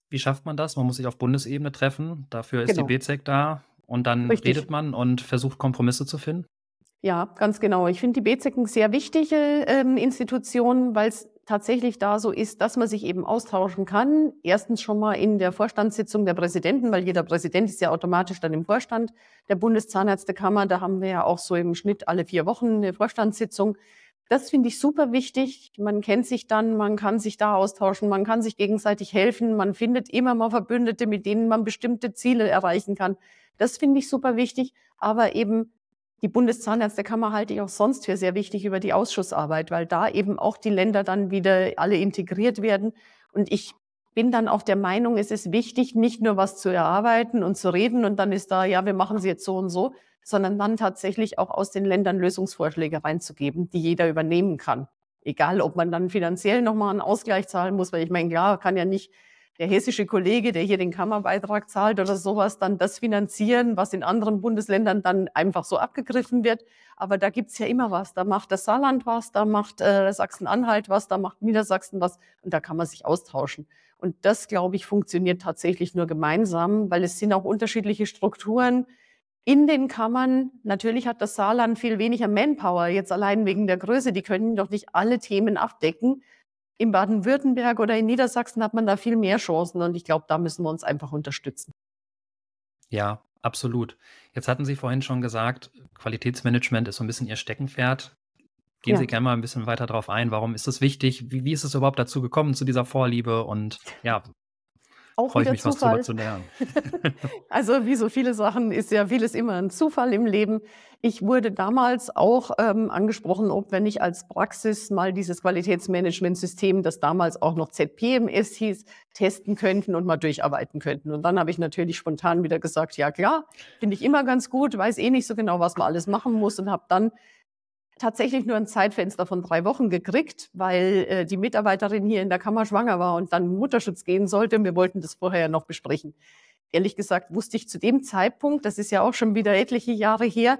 Wie schafft man das? Man muss sich auf Bundesebene treffen. Dafür ist genau. die BZEC da. Und dann Richtig. redet man und versucht Kompromisse zu finden? Ja, ganz genau. Ich finde die BZEC eine sehr wichtige ähm, Institution, weil es tatsächlich da so ist, dass man sich eben austauschen kann. Erstens schon mal in der Vorstandssitzung der Präsidenten, weil jeder Präsident ist ja automatisch dann im Vorstand der Bundeszahnärztekammer. Da haben wir ja auch so im Schnitt alle vier Wochen eine Vorstandssitzung. Das finde ich super wichtig. Man kennt sich dann, man kann sich da austauschen, man kann sich gegenseitig helfen, man findet immer mal Verbündete, mit denen man bestimmte Ziele erreichen kann. Das finde ich super wichtig. Aber eben die Bundeszahnärztekammer halte ich auch sonst für sehr wichtig über die Ausschussarbeit, weil da eben auch die Länder dann wieder alle integriert werden. Und ich bin dann auch der Meinung, es ist wichtig, nicht nur was zu erarbeiten und zu reden und dann ist da, ja, wir machen sie jetzt so und so, sondern dann tatsächlich auch aus den Ländern Lösungsvorschläge reinzugeben, die jeder übernehmen kann. Egal, ob man dann finanziell nochmal einen Ausgleich zahlen muss, weil ich meine, ja, kann ja nicht der hessische Kollege, der hier den Kammerbeitrag zahlt oder sowas, dann das finanzieren, was in anderen Bundesländern dann einfach so abgegriffen wird. Aber da gibt's ja immer was. Da macht das Saarland was, da macht äh, Sachsen-Anhalt was, da macht Niedersachsen was und da kann man sich austauschen. Und das, glaube ich, funktioniert tatsächlich nur gemeinsam, weil es sind auch unterschiedliche Strukturen in den Kammern. Natürlich hat das Saarland viel weniger Manpower, jetzt allein wegen der Größe. Die können doch nicht alle Themen abdecken in Baden-Württemberg oder in Niedersachsen hat man da viel mehr Chancen und ich glaube, da müssen wir uns einfach unterstützen. Ja, absolut. Jetzt hatten Sie vorhin schon gesagt, Qualitätsmanagement ist so ein bisschen Ihr Steckenpferd. Gehen ja. Sie gerne mal ein bisschen weiter darauf ein. Warum ist das wichtig? Wie, wie ist es überhaupt dazu gekommen, zu dieser Vorliebe? Und ja, auch Freue ich mich, Zufall. was zu lernen. also wie so viele Sachen ist ja vieles immer ein Zufall im Leben. Ich wurde damals auch ähm, angesprochen, ob wenn ich als Praxis mal dieses Qualitätsmanagementsystem, das damals auch noch ZPMS hieß, testen könnten und mal durcharbeiten könnten. Und dann habe ich natürlich spontan wieder gesagt, ja klar, finde ich immer ganz gut, weiß eh nicht so genau, was man alles machen muss und habe dann tatsächlich nur ein Zeitfenster von drei Wochen gekriegt, weil äh, die Mitarbeiterin hier in der Kammer schwanger war und dann Mutterschutz gehen sollte. Wir wollten das vorher noch besprechen. Ehrlich gesagt wusste ich zu dem Zeitpunkt, das ist ja auch schon wieder etliche Jahre her,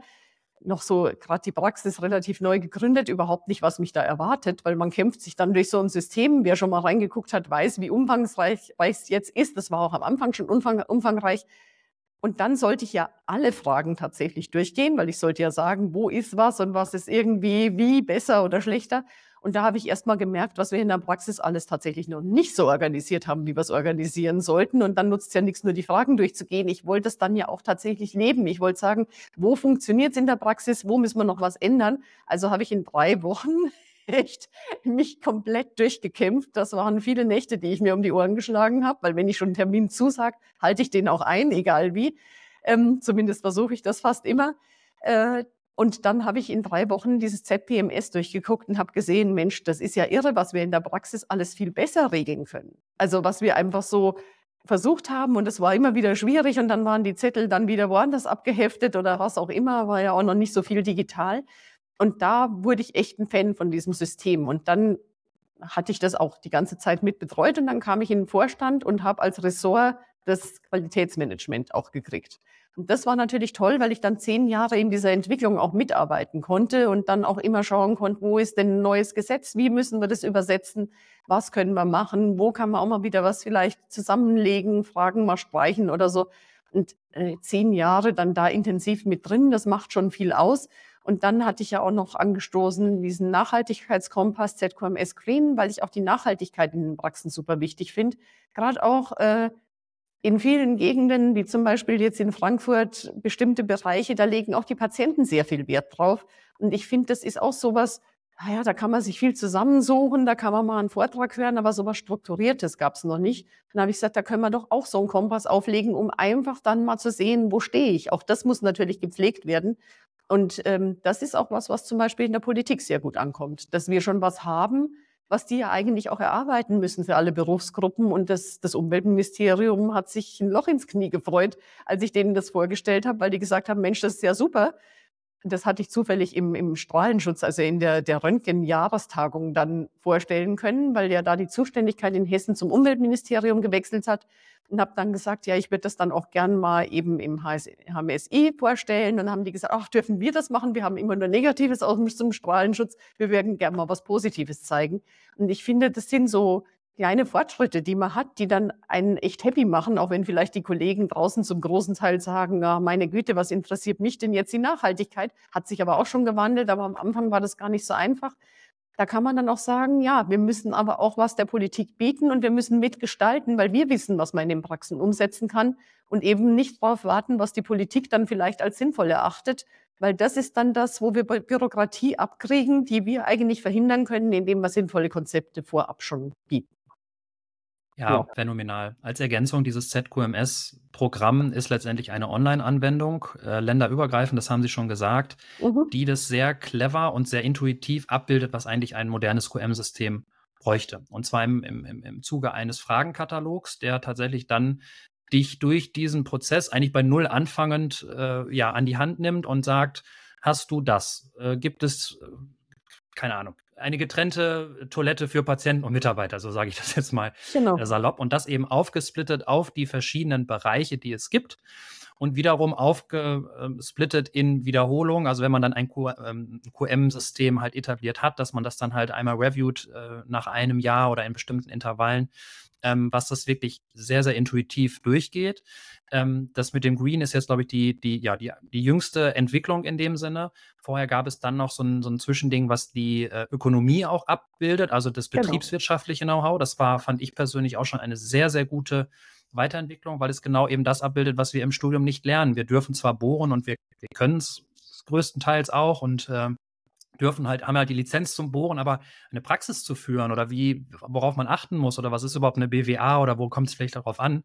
noch so gerade die Praxis relativ neu gegründet, überhaupt nicht, was mich da erwartet, weil man kämpft sich dann durch so ein System. Wer schon mal reingeguckt hat, weiß, wie umfangreich es jetzt ist. Das war auch am Anfang schon umfang, umfangreich. Und dann sollte ich ja alle Fragen tatsächlich durchgehen, weil ich sollte ja sagen, wo ist was und was ist irgendwie wie besser oder schlechter. Und da habe ich erst mal gemerkt, was wir in der Praxis alles tatsächlich noch nicht so organisiert haben, wie wir es organisieren sollten. Und dann nutzt es ja nichts, nur die Fragen durchzugehen. Ich wollte es dann ja auch tatsächlich leben. Ich wollte sagen, wo funktioniert es in der Praxis? Wo müssen wir noch was ändern? Also habe ich in drei Wochen echt mich komplett durchgekämpft. Das waren viele Nächte, die ich mir um die Ohren geschlagen habe, weil wenn ich schon einen Termin zusage, halte ich den auch ein, egal wie. Ähm, zumindest versuche ich das fast immer. Äh, und dann habe ich in drei Wochen dieses ZPMS durchgeguckt und habe gesehen, Mensch, das ist ja irre, was wir in der Praxis alles viel besser regeln können. Also was wir einfach so versucht haben und es war immer wieder schwierig und dann waren die Zettel dann wieder woanders abgeheftet oder was auch immer, war ja auch noch nicht so viel digital. Und da wurde ich echt ein Fan von diesem System. Und dann hatte ich das auch die ganze Zeit mit betreut und dann kam ich in den Vorstand und habe als Ressort das Qualitätsmanagement auch gekriegt. Und das war natürlich toll, weil ich dann zehn Jahre in dieser Entwicklung auch mitarbeiten konnte und dann auch immer schauen konnte, wo ist denn ein neues Gesetz, wie müssen wir das übersetzen, was können wir machen, wo kann man auch mal wieder was vielleicht zusammenlegen, Fragen mal streichen oder so. Und äh, zehn Jahre dann da intensiv mit drin, das macht schon viel aus. Und dann hatte ich ja auch noch angestoßen diesen Nachhaltigkeitskompass ZQMS Green, weil ich auch die Nachhaltigkeit in den Praxen super wichtig finde. Gerade auch äh, in vielen Gegenden, wie zum Beispiel jetzt in Frankfurt, bestimmte Bereiche, da legen auch die Patienten sehr viel Wert drauf. Und ich finde, das ist auch sowas, naja, da kann man sich viel zusammensuchen, da kann man mal einen Vortrag hören, aber sowas Strukturiertes gab es noch nicht. Dann habe ich gesagt, da können wir doch auch so einen Kompass auflegen, um einfach dann mal zu sehen, wo stehe ich. Auch das muss natürlich gepflegt werden. Und ähm, das ist auch was, was zum Beispiel in der Politik sehr gut ankommt, dass wir schon was haben, was die ja eigentlich auch erarbeiten müssen für alle Berufsgruppen. Und das, das Umweltministerium hat sich ein Loch ins Knie gefreut, als ich denen das vorgestellt habe, weil die gesagt haben, Mensch, das ist ja super. Das hatte ich zufällig im, im Strahlenschutz, also in der, der Röntgen-Jahrestagung dann vorstellen können, weil ja da die Zuständigkeit in Hessen zum Umweltministerium gewechselt hat und habe dann gesagt, ja, ich würde das dann auch gern mal eben im HMSI vorstellen. Und dann haben die gesagt, ach, dürfen wir das machen? Wir haben immer nur Negatives aus zum Strahlenschutz. Wir würden gern mal was Positives zeigen. Und ich finde, das sind so kleine Fortschritte, die man hat, die dann einen echt happy machen, auch wenn vielleicht die Kollegen draußen zum großen Teil sagen, ja, meine Güte, was interessiert mich denn jetzt die Nachhaltigkeit? Hat sich aber auch schon gewandelt, aber am Anfang war das gar nicht so einfach. Da kann man dann auch sagen, ja, wir müssen aber auch was der Politik bieten und wir müssen mitgestalten, weil wir wissen, was man in den Praxen umsetzen kann und eben nicht darauf warten, was die Politik dann vielleicht als sinnvoll erachtet, weil das ist dann das, wo wir Bürokratie abkriegen, die wir eigentlich verhindern können, indem wir sinnvolle Konzepte vorab schon bieten. Ja, phänomenal. Als Ergänzung dieses ZQMS-Programm ist letztendlich eine Online-Anwendung, äh, länderübergreifend, das haben Sie schon gesagt, mhm. die das sehr clever und sehr intuitiv abbildet, was eigentlich ein modernes QM-System bräuchte. Und zwar im, im, im Zuge eines Fragenkatalogs, der tatsächlich dann dich durch diesen Prozess eigentlich bei Null anfangend äh, ja, an die Hand nimmt und sagt, hast du das? Äh, gibt es, äh, keine Ahnung, eine getrennte Toilette für Patienten und Mitarbeiter, so sage ich das jetzt mal genau. Äh, salopp. Und das eben aufgesplittet auf die verschiedenen Bereiche, die es gibt. Und wiederum aufgesplittet in Wiederholung. Also wenn man dann ein QM-System ähm, halt etabliert hat, dass man das dann halt einmal reviewt äh, nach einem Jahr oder in bestimmten Intervallen, ähm, was das wirklich sehr, sehr intuitiv durchgeht. Ähm, das mit dem Green ist jetzt, glaube ich, die, die, ja, die, die jüngste Entwicklung in dem Sinne. Vorher gab es dann noch so ein, so ein Zwischending, was die äh, Ökonomie auch abbildet, also das genau. betriebswirtschaftliche Know-how. Das war, fand ich persönlich auch schon eine sehr, sehr gute Weiterentwicklung, weil es genau eben das abbildet, was wir im Studium nicht lernen. Wir dürfen zwar bohren und wir, wir können es größtenteils auch und äh, dürfen halt, haben halt die Lizenz zum Bohren, aber eine Praxis zu führen oder wie, worauf man achten muss oder was ist überhaupt eine BWA oder wo kommt es vielleicht darauf an,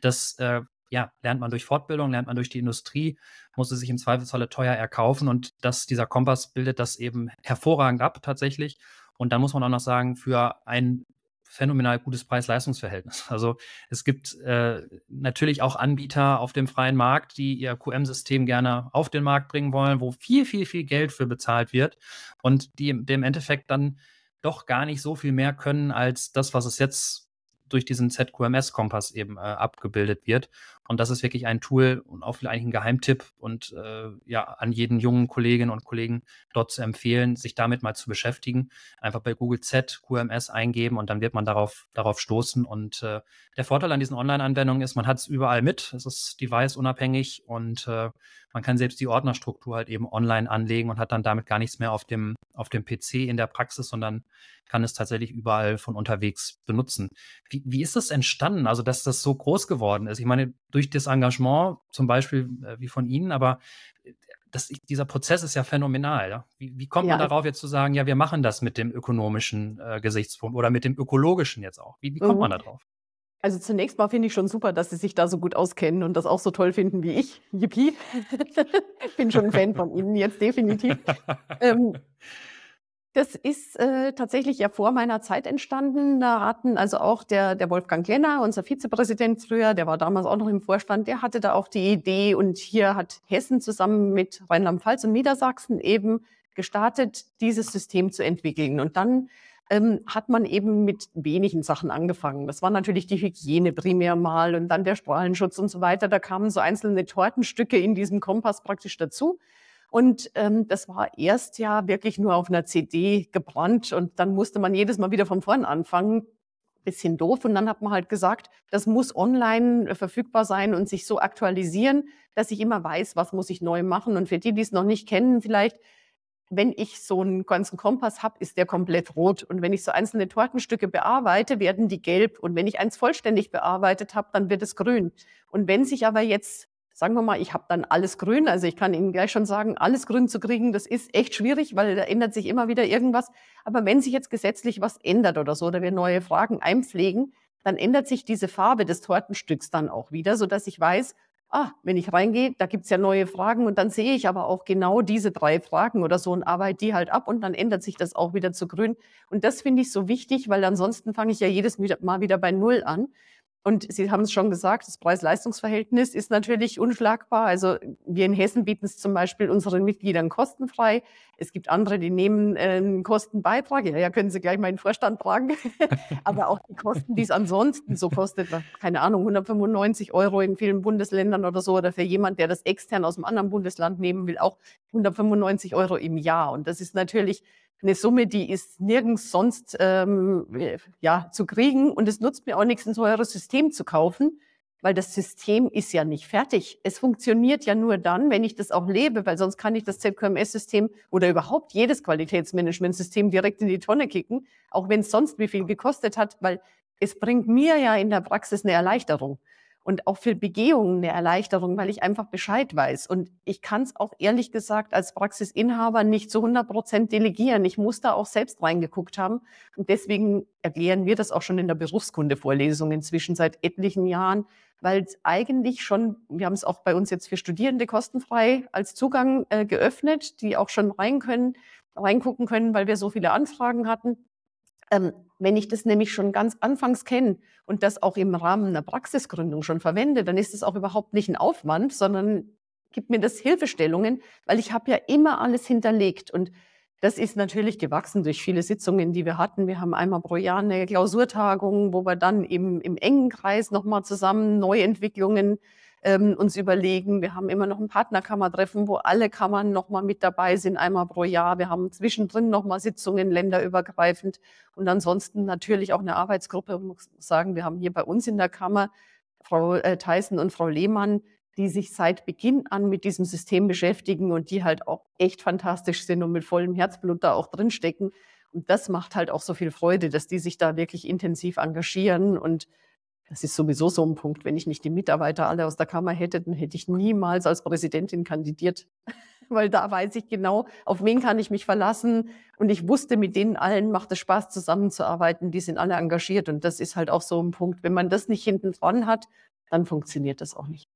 das äh, ja, lernt man durch Fortbildung, lernt man durch die Industrie, muss es sich im Zweifelsfalle teuer erkaufen und das, dieser Kompass bildet das eben hervorragend ab tatsächlich. Und dann muss man auch noch sagen, für ein phänomenal gutes Preis-Leistungs-Verhältnis. Also es gibt äh, natürlich auch Anbieter auf dem freien Markt, die ihr QM-System gerne auf den Markt bringen wollen, wo viel, viel, viel Geld für bezahlt wird und die im Endeffekt dann doch gar nicht so viel mehr können als das, was es jetzt durch diesen ZQMS-Kompass eben äh, abgebildet wird. Und das ist wirklich ein Tool und auch vielleicht ein Geheimtipp und äh, ja, an jeden jungen Kolleginnen und Kollegen dort zu empfehlen, sich damit mal zu beschäftigen. Einfach bei Google Z QMS eingeben und dann wird man darauf, darauf stoßen. Und äh, der Vorteil an diesen Online-Anwendungen ist, man hat es überall mit. Es ist device-unabhängig und äh, man kann selbst die Ordnerstruktur halt eben online anlegen und hat dann damit gar nichts mehr auf dem, auf dem PC in der Praxis, sondern kann es tatsächlich überall von unterwegs benutzen. Wie, wie ist das entstanden? Also, dass das so groß geworden ist? Ich meine, durch das Engagement, zum Beispiel äh, wie von Ihnen, aber äh, das, dieser Prozess ist ja phänomenal. Ja? Wie, wie, kommt man darauf jetzt zu sagen, ja, wir machen das mit dem ökonomischen äh, Gesichtspunkt oder mit dem ökologischen jetzt auch? Wie, wie kommt mhm. man da drauf? Also zunächst mal finde ich schon super, dass Sie sich da so gut auskennen und das auch so toll finden wie ich. Yippie. Bin schon ein Fan von Ihnen jetzt definitiv. ähm, das ist äh, tatsächlich ja vor meiner Zeit entstanden. Da hatten also auch der, der Wolfgang Lenner, unser Vizepräsident früher, der war damals auch noch im Vorstand, der hatte da auch die Idee und hier hat Hessen zusammen mit Rheinland-Pfalz und Niedersachsen eben gestartet, dieses System zu entwickeln. Und dann ähm, hat man eben mit wenigen Sachen angefangen. Das war natürlich die Hygiene primär mal und dann der Strahlenschutz und so weiter. Da kamen so einzelne Tortenstücke in diesem Kompass praktisch dazu. Und ähm, das war erst ja wirklich nur auf einer CD gebrannt und dann musste man jedes Mal wieder von vorn anfangen. Bisschen doof. Und dann hat man halt gesagt, das muss online äh, verfügbar sein und sich so aktualisieren, dass ich immer weiß, was muss ich neu machen. Und für die, die es noch nicht kennen, vielleicht, wenn ich so einen ganzen Kompass habe, ist der komplett rot. Und wenn ich so einzelne Tortenstücke bearbeite, werden die gelb. Und wenn ich eins vollständig bearbeitet habe, dann wird es grün. Und wenn sich aber jetzt sagen wir mal, ich habe dann alles grün. Also ich kann Ihnen gleich schon sagen, alles grün zu kriegen, das ist echt schwierig, weil da ändert sich immer wieder irgendwas. Aber wenn sich jetzt gesetzlich was ändert oder so, oder wir neue Fragen einpflegen, dann ändert sich diese Farbe des Tortenstücks dann auch wieder, sodass ich weiß, ah, wenn ich reingehe, da gibt's ja neue Fragen und dann sehe ich aber auch genau diese drei Fragen oder so und arbeite die halt ab und dann ändert sich das auch wieder zu grün. Und das finde ich so wichtig, weil ansonsten fange ich ja jedes Mal wieder bei Null an. Und Sie haben es schon gesagt, das Preis-Leistungs-Verhältnis ist natürlich unschlagbar. Also wir in Hessen bieten es zum Beispiel unseren Mitgliedern kostenfrei. Es gibt andere, die nehmen äh, einen Kostenbeitrag. Ja, ja, können Sie gleich mal in den Vorstand fragen. Aber auch die Kosten, die es ansonsten so kostet, keine Ahnung, 195 Euro in vielen Bundesländern oder so, oder für jemand, der das extern aus einem anderen Bundesland nehmen will, auch 195 Euro im Jahr. Und das ist natürlich eine Summe, die ist nirgends sonst ähm, ja, zu kriegen und es nutzt mir auch nichts, ein teures System zu kaufen, weil das System ist ja nicht fertig. Es funktioniert ja nur dann, wenn ich das auch lebe, weil sonst kann ich das ZQMS-System oder überhaupt jedes Qualitätsmanagementsystem direkt in die Tonne kicken, auch wenn es sonst wie viel gekostet hat, weil es bringt mir ja in der Praxis eine Erleichterung und auch für Begehungen eine Erleichterung, weil ich einfach Bescheid weiß. Und ich kann es auch ehrlich gesagt als Praxisinhaber nicht zu 100 Prozent delegieren. Ich muss da auch selbst reingeguckt haben. Und deswegen erklären wir das auch schon in der Berufskundevorlesung inzwischen seit etlichen Jahren, weil es eigentlich schon, wir haben es auch bei uns jetzt für Studierende kostenfrei als Zugang äh, geöffnet, die auch schon rein können, reingucken können, weil wir so viele Anfragen hatten. Ähm, wenn ich das nämlich schon ganz anfangs kenne und das auch im Rahmen einer Praxisgründung schon verwende, dann ist es auch überhaupt nicht ein Aufwand, sondern gibt mir das Hilfestellungen, weil ich habe ja immer alles hinterlegt und das ist natürlich gewachsen durch viele Sitzungen, die wir hatten. Wir haben einmal pro Jahr eine Klausurtagung, wo wir dann eben im engen Kreis nochmal zusammen Neuentwicklungen ähm, uns überlegen. Wir haben immer noch ein Partnerkammertreffen, wo alle Kammern nochmal mit dabei sind, einmal pro Jahr. Wir haben zwischendrin nochmal Sitzungen länderübergreifend und ansonsten natürlich auch eine Arbeitsgruppe. Ich muss sagen, wir haben hier bei uns in der Kammer Frau äh, Theissen und Frau Lehmann, die sich seit Beginn an mit diesem System beschäftigen und die halt auch echt fantastisch sind und mit vollem Herzblut da auch drinstecken. Und das macht halt auch so viel Freude, dass die sich da wirklich intensiv engagieren und das ist sowieso so ein Punkt. Wenn ich nicht die Mitarbeiter alle aus der Kammer hätte, dann hätte ich niemals als Präsidentin kandidiert. Weil da weiß ich genau, auf wen kann ich mich verlassen. Und ich wusste, mit denen allen macht es Spaß, zusammenzuarbeiten. Die sind alle engagiert. Und das ist halt auch so ein Punkt. Wenn man das nicht hinten dran hat, dann funktioniert das auch nicht.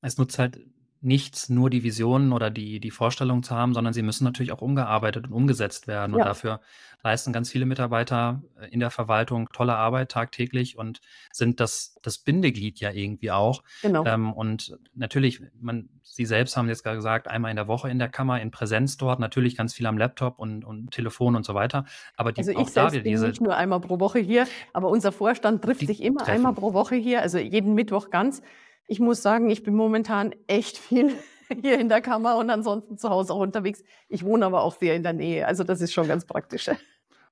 Es nutzt halt nichts, nur die Visionen oder die, die Vorstellung zu haben, sondern sie müssen natürlich auch umgearbeitet und umgesetzt werden. Und dafür leisten ganz viele Mitarbeiter äh, in der Verwaltung tolle Arbeit tagtäglich und sind das, das Bindeglied ja irgendwie auch. Genau. Ähm, und natürlich, man, Sie selbst haben jetzt gerade gesagt, einmal in der Woche in der Kammer, in Präsenz dort, natürlich ganz viel am Laptop und, und Telefon und so weiter. Aber die, also ich auch selbst da bin diese, nicht nur einmal pro Woche hier, aber unser Vorstand trifft sich immer treffen. einmal pro Woche hier, also jeden Mittwoch ganz. Ich muss sagen, ich bin momentan echt viel hier in der Kammer und ansonsten zu Hause auch unterwegs. Ich wohne aber auch sehr in der Nähe. Also das ist schon ganz praktisch.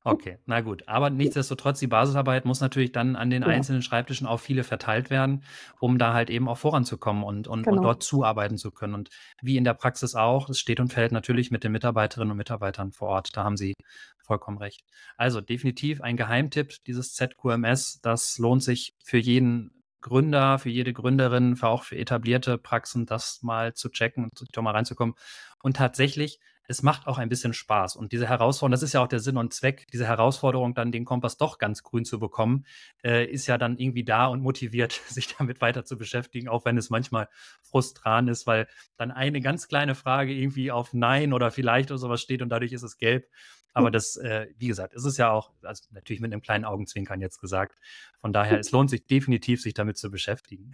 Okay, na gut. Aber nichtsdestotrotz, die Basisarbeit muss natürlich dann an den ja. einzelnen Schreibtischen auch viele verteilt werden, um da halt eben auch voranzukommen und, und, genau. und dort zuarbeiten zu können. Und wie in der Praxis auch, es steht und fällt natürlich mit den Mitarbeiterinnen und Mitarbeitern vor Ort. Da haben Sie vollkommen recht. Also definitiv ein Geheimtipp, dieses ZQMS, das lohnt sich für jeden Gründer, für jede Gründerin, für auch für etablierte Praxen, das mal zu checken und da mal reinzukommen. Und tatsächlich, es macht auch ein bisschen Spaß. Und diese Herausforderung, das ist ja auch der Sinn und Zweck, diese Herausforderung, dann den Kompass doch ganz grün zu bekommen, äh, ist ja dann irgendwie da und motiviert, sich damit weiter zu beschäftigen, auch wenn es manchmal frustran ist, weil dann eine ganz kleine Frage irgendwie auf Nein oder vielleicht oder sowas steht und dadurch ist es gelb. Aber das, äh, wie gesagt, ist es ja auch, also natürlich mit einem kleinen Augenzwinkern jetzt gesagt. Von daher, es lohnt sich definitiv, sich damit zu beschäftigen.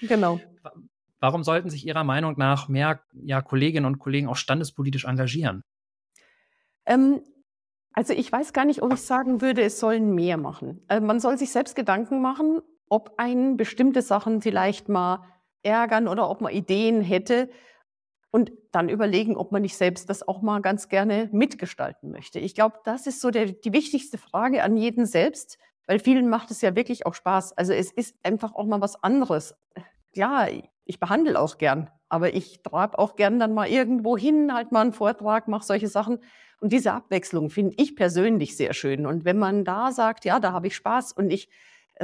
Genau. Warum sollten sich Ihrer Meinung nach mehr ja, Kolleginnen und Kollegen auch standespolitisch engagieren? Ähm, also ich weiß gar nicht, ob ich sagen würde, es sollen mehr machen. Also man soll sich selbst Gedanken machen, ob einen bestimmte Sachen vielleicht mal ärgern oder ob man Ideen hätte, und dann überlegen, ob man nicht selbst das auch mal ganz gerne mitgestalten möchte. Ich glaube, das ist so der, die wichtigste Frage an jeden selbst, weil vielen macht es ja wirklich auch Spaß. Also es ist einfach auch mal was anderes. Ja, ich behandle auch gern, aber ich trage auch gern dann mal irgendwo hin, halt mal einen Vortrag, mache solche Sachen. Und diese Abwechslung finde ich persönlich sehr schön. Und wenn man da sagt, ja, da habe ich Spaß und ich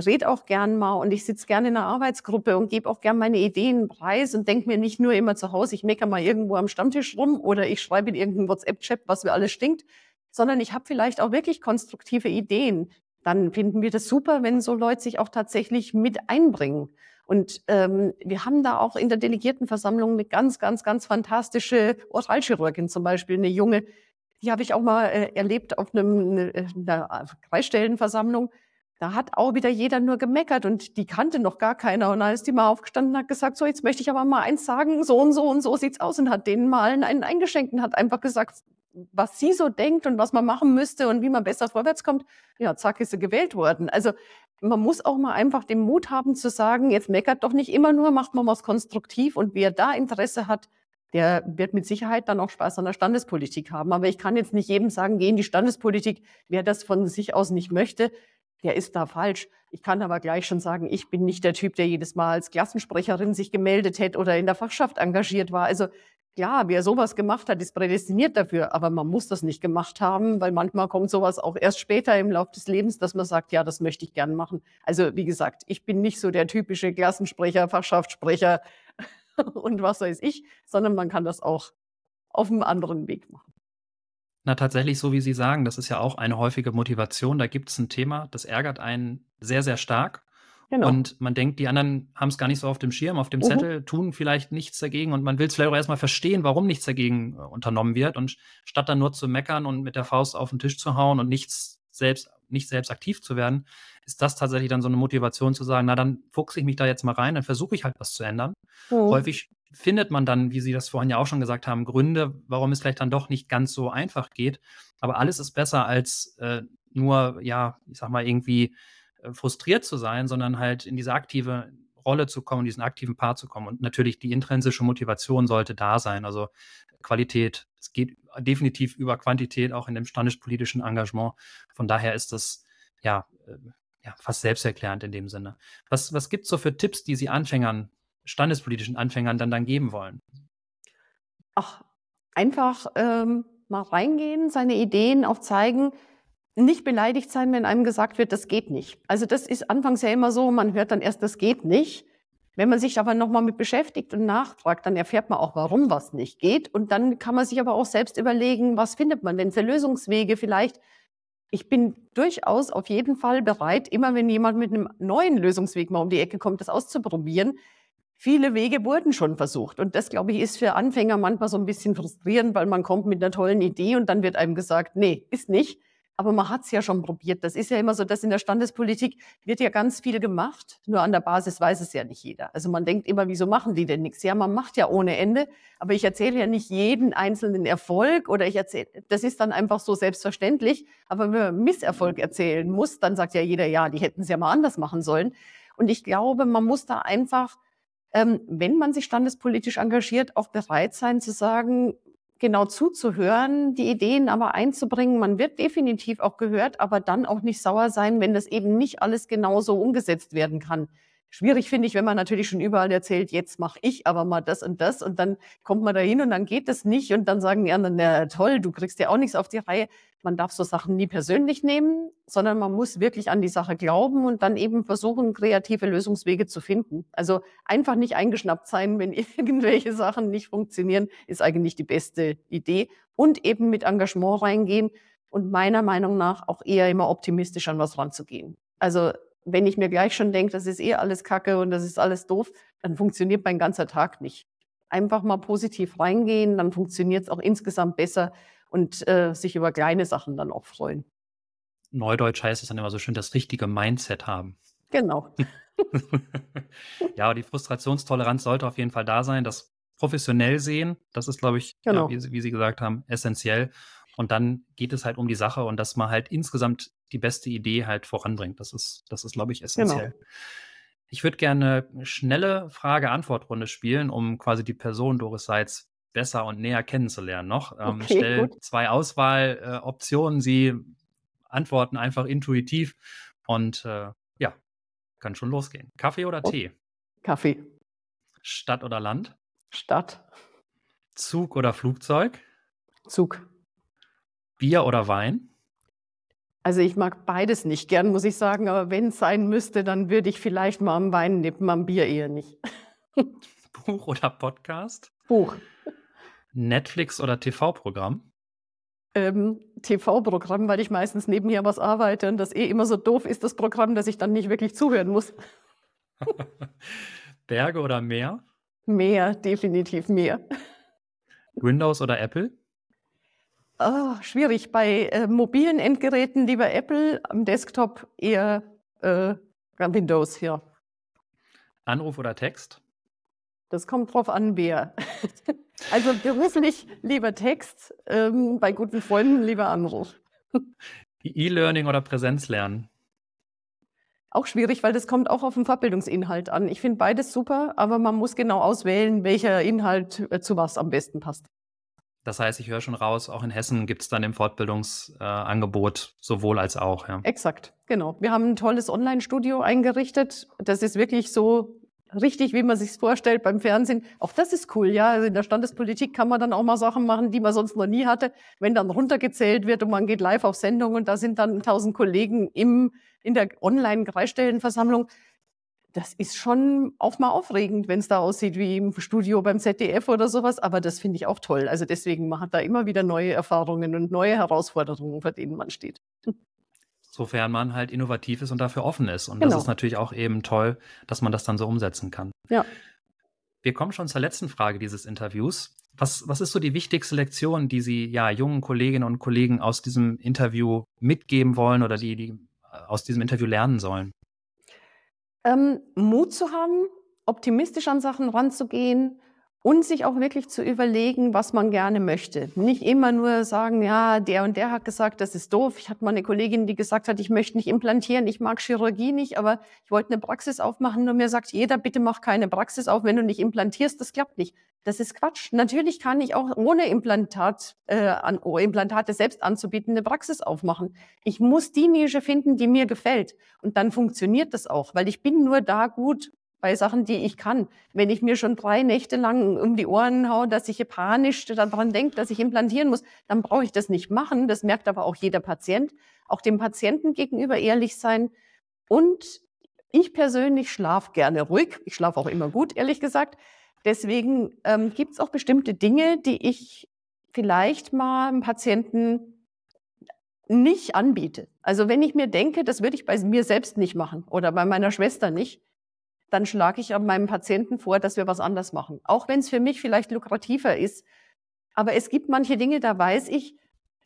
rede auch gern mal und ich sitze gerne in einer Arbeitsgruppe und gebe auch gern meine Ideen preis und denke mir nicht nur immer zu Hause, ich meckere mal irgendwo am Stammtisch rum oder ich schreibe in irgendeinem WhatsApp-Chat, was mir alles stinkt, sondern ich habe vielleicht auch wirklich konstruktive Ideen. Dann finden wir das super, wenn so Leute sich auch tatsächlich mit einbringen. Und ähm, wir haben da auch in der Delegiertenversammlung eine ganz, ganz, ganz fantastische Oralchirurgin zum Beispiel, eine junge, die habe ich auch mal äh, erlebt auf einem, eine, einer Kreisstellenversammlung da hat auch wieder jeder nur gemeckert und die kannte noch gar keiner. Und dann ist die mal aufgestanden und hat gesagt, so, jetzt möchte ich aber mal eins sagen, so und so und so sieht's aus und hat denen mal einen eingeschenkt und hat einfach gesagt, was sie so denkt und was man machen müsste und wie man besser vorwärts kommt. Ja, zack, ist sie gewählt worden. Also man muss auch mal einfach den Mut haben zu sagen, jetzt meckert doch nicht immer nur, macht man was konstruktiv und wer da Interesse hat, der wird mit Sicherheit dann auch Spaß an der Standespolitik haben. Aber ich kann jetzt nicht jedem sagen, geh in die Standespolitik, wer das von sich aus nicht möchte der ist da falsch. Ich kann aber gleich schon sagen, ich bin nicht der Typ, der jedes Mal als Klassensprecherin sich gemeldet hätte oder in der Fachschaft engagiert war. Also klar, wer sowas gemacht hat, ist prädestiniert dafür, aber man muss das nicht gemacht haben, weil manchmal kommt sowas auch erst später im Laufe des Lebens, dass man sagt, ja, das möchte ich gern machen. Also wie gesagt, ich bin nicht so der typische Klassensprecher, Fachschaftssprecher und was weiß ich, sondern man kann das auch auf einem anderen Weg machen. Na, tatsächlich, so wie Sie sagen, das ist ja auch eine häufige Motivation. Da gibt es ein Thema, das ärgert einen sehr, sehr stark. Genau. Und man denkt, die anderen haben es gar nicht so auf dem Schirm, auf dem mhm. Zettel, tun vielleicht nichts dagegen und man will es vielleicht auch erstmal verstehen, warum nichts dagegen äh, unternommen wird. Und statt dann nur zu meckern und mit der Faust auf den Tisch zu hauen und nichts selbst, nicht selbst aktiv zu werden, ist das tatsächlich dann so eine Motivation zu sagen, na dann fuchse ich mich da jetzt mal rein, dann versuche ich halt was zu ändern. Mhm. Häufig findet man dann, wie Sie das vorhin ja auch schon gesagt haben, Gründe, warum es vielleicht dann doch nicht ganz so einfach geht. Aber alles ist besser als äh, nur, ja, ich sag mal, irgendwie äh, frustriert zu sein, sondern halt in diese aktive Rolle zu kommen, in diesen aktiven Part zu kommen. Und natürlich die intrinsische Motivation sollte da sein. Also Qualität. Es geht definitiv über Quantität, auch in dem standespolitischen Engagement. Von daher ist das ja, äh, ja fast selbsterklärend in dem Sinne. Was, was gibt es so für Tipps, die Sie Anfängern standespolitischen Anfängern dann dann geben wollen? Ach, einfach ähm, mal reingehen, seine Ideen auch zeigen, nicht beleidigt sein, wenn einem gesagt wird, das geht nicht. Also das ist anfangs ja immer so, man hört dann erst, das geht nicht. Wenn man sich aber nochmal mit beschäftigt und nachfragt, dann erfährt man auch, warum was nicht geht. Und dann kann man sich aber auch selbst überlegen, was findet man denn für Lösungswege vielleicht. Ich bin durchaus auf jeden Fall bereit, immer wenn jemand mit einem neuen Lösungsweg mal um die Ecke kommt, das auszuprobieren. Viele Wege wurden schon versucht. Und das, glaube ich, ist für Anfänger manchmal so ein bisschen frustrierend, weil man kommt mit einer tollen Idee und dann wird einem gesagt, nee, ist nicht. Aber man hat es ja schon probiert. Das ist ja immer so, dass in der Standespolitik wird ja ganz viel gemacht. Nur an der Basis weiß es ja nicht jeder. Also man denkt immer, wieso machen die denn nichts? Ja, man macht ja ohne Ende. Aber ich erzähle ja nicht jeden einzelnen Erfolg oder ich erzähle, das ist dann einfach so selbstverständlich. Aber wenn man Misserfolg erzählen muss, dann sagt ja jeder, ja, die hätten es ja mal anders machen sollen. Und ich glaube, man muss da einfach ähm, wenn man sich standespolitisch engagiert, auch bereit sein zu sagen, genau zuzuhören, die Ideen aber einzubringen. Man wird definitiv auch gehört, aber dann auch nicht sauer sein, wenn das eben nicht alles genauso umgesetzt werden kann. Schwierig finde ich, wenn man natürlich schon überall erzählt, jetzt mache ich aber mal das und das und dann kommt man da hin und dann geht das nicht und dann sagen die anderen, na toll, du kriegst ja auch nichts auf die Reihe. Man darf so Sachen nie persönlich nehmen, sondern man muss wirklich an die Sache glauben und dann eben versuchen, kreative Lösungswege zu finden. Also einfach nicht eingeschnappt sein, wenn irgendwelche Sachen nicht funktionieren, ist eigentlich die beste Idee und eben mit Engagement reingehen und meiner Meinung nach auch eher immer optimistisch an was ranzugehen. Also wenn ich mir gleich schon denke, das ist eh alles Kacke und das ist alles doof, dann funktioniert mein ganzer Tag nicht. Einfach mal positiv reingehen, dann funktioniert es auch insgesamt besser und äh, sich über kleine Sachen dann auch freuen. Neudeutsch heißt es dann immer so schön, das richtige Mindset haben. Genau. ja, die Frustrationstoleranz sollte auf jeden Fall da sein. Das professionell sehen, das ist, glaube ich, genau. ja, wie, wie Sie gesagt haben, essentiell. Und dann geht es halt um die Sache und dass man halt insgesamt die beste Idee halt voranbringt. Das ist, das ist, glaube ich, essentiell. Genau. Ich würde gerne eine schnelle Frage-Antwort-Runde spielen, um quasi die Person Doris Seitz besser und näher kennenzulernen noch. Ähm, okay, stell gut. zwei Auswahloptionen. Äh, Sie antworten einfach intuitiv und äh, ja, kann schon losgehen. Kaffee oder oh. Tee? Kaffee. Stadt oder Land? Stadt. Zug oder Flugzeug? Zug. Bier oder Wein? Also ich mag beides nicht gern, muss ich sagen, aber wenn es sein müsste, dann würde ich vielleicht mal am Wein nippen, am Bier eher nicht. Buch oder Podcast? Buch. Netflix oder TV-Programm? Ähm, TV-Programm, weil ich meistens nebenher was arbeite und das eh immer so doof ist, das Programm, dass ich dann nicht wirklich zuhören muss. Berge oder Meer? Meer, definitiv Meer. Windows oder Apple? Oh, schwierig. Bei äh, mobilen Endgeräten lieber Apple, am Desktop eher äh, Windows, ja. Anruf oder Text? Das kommt drauf an, wer. also beruflich lieber Text, ähm, bei guten Freunden lieber Anruf. E-Learning oder Präsenzlernen? Auch schwierig, weil das kommt auch auf den Fortbildungsinhalt an. Ich finde beides super, aber man muss genau auswählen, welcher Inhalt äh, zu was am besten passt. Das heißt, ich höre schon raus, auch in Hessen gibt es dann im Fortbildungsangebot äh, sowohl als auch. Ja. Exakt, genau. Wir haben ein tolles Online-Studio eingerichtet. Das ist wirklich so richtig, wie man sich vorstellt beim Fernsehen. Auch das ist cool, ja. Also in der Standespolitik kann man dann auch mal Sachen machen, die man sonst noch nie hatte. Wenn dann runtergezählt wird und man geht live auf Sendung und da sind dann tausend Kollegen im, in der Online-Kreisstellenversammlung. Das ist schon auch mal aufregend, wenn es da aussieht wie im Studio beim ZDF oder sowas. Aber das finde ich auch toll. Also deswegen, man da immer wieder neue Erfahrungen und neue Herausforderungen, vor denen man steht sofern man halt innovativ ist und dafür offen ist. Und genau. das ist natürlich auch eben toll, dass man das dann so umsetzen kann. Ja. Wir kommen schon zur letzten Frage dieses Interviews. Was, was ist so die wichtigste Lektion, die Sie ja jungen Kolleginnen und Kollegen aus diesem Interview mitgeben wollen oder die, die aus diesem Interview lernen sollen? Ähm, Mut zu haben, optimistisch an Sachen ranzugehen, und sich auch wirklich zu überlegen, was man gerne möchte. Nicht immer nur sagen, ja, der und der hat gesagt, das ist doof. Ich hatte mal eine Kollegin, die gesagt hat, ich möchte nicht implantieren, ich mag Chirurgie nicht, aber ich wollte eine Praxis aufmachen. Und mir sagt jeder, bitte mach keine Praxis auf, wenn du nicht implantierst, das klappt nicht. Das ist Quatsch. Natürlich kann ich auch ohne Implantat, äh, an, oh, Implantate selbst anzubieten, eine Praxis aufmachen. Ich muss die Nische finden, die mir gefällt. Und dann funktioniert das auch, weil ich bin nur da gut, bei Sachen, die ich kann. Wenn ich mir schon drei Nächte lang um die Ohren haue, dass ich panisch daran denke, dass ich implantieren muss, dann brauche ich das nicht machen. Das merkt aber auch jeder Patient. Auch dem Patienten gegenüber ehrlich sein. Und ich persönlich schlafe gerne ruhig. Ich schlafe auch immer gut, ehrlich gesagt. Deswegen ähm, gibt es auch bestimmte Dinge, die ich vielleicht mal einem Patienten nicht anbiete. Also wenn ich mir denke, das würde ich bei mir selbst nicht machen oder bei meiner Schwester nicht, dann schlage ich meinem Patienten vor, dass wir was anders machen. Auch wenn es für mich vielleicht lukrativer ist. Aber es gibt manche Dinge, da weiß ich,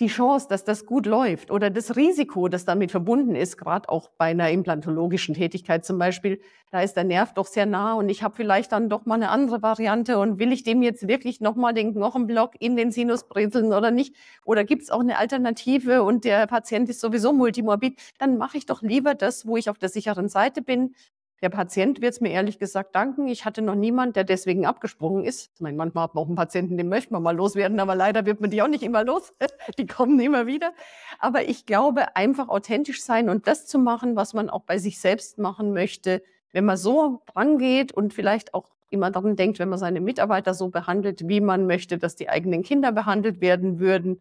die Chance, dass das gut läuft oder das Risiko, das damit verbunden ist, gerade auch bei einer implantologischen Tätigkeit zum Beispiel, da ist der Nerv doch sehr nah und ich habe vielleicht dann doch mal eine andere Variante und will ich dem jetzt wirklich nochmal den Knochenblock in den Sinus brezeln oder nicht? Oder gibt es auch eine Alternative und der Patient ist sowieso multimorbid? Dann mache ich doch lieber das, wo ich auf der sicheren Seite bin der Patient wird es mir ehrlich gesagt danken. Ich hatte noch niemand, der deswegen abgesprungen ist. Ich meine, manchmal hat man auch einen Patienten, den möchte man mal loswerden, aber leider wird man die auch nicht immer los. die kommen immer wieder. Aber ich glaube, einfach authentisch sein und das zu machen, was man auch bei sich selbst machen möchte, wenn man so rangeht und vielleicht auch immer daran denkt, wenn man seine Mitarbeiter so behandelt, wie man möchte, dass die eigenen Kinder behandelt werden würden,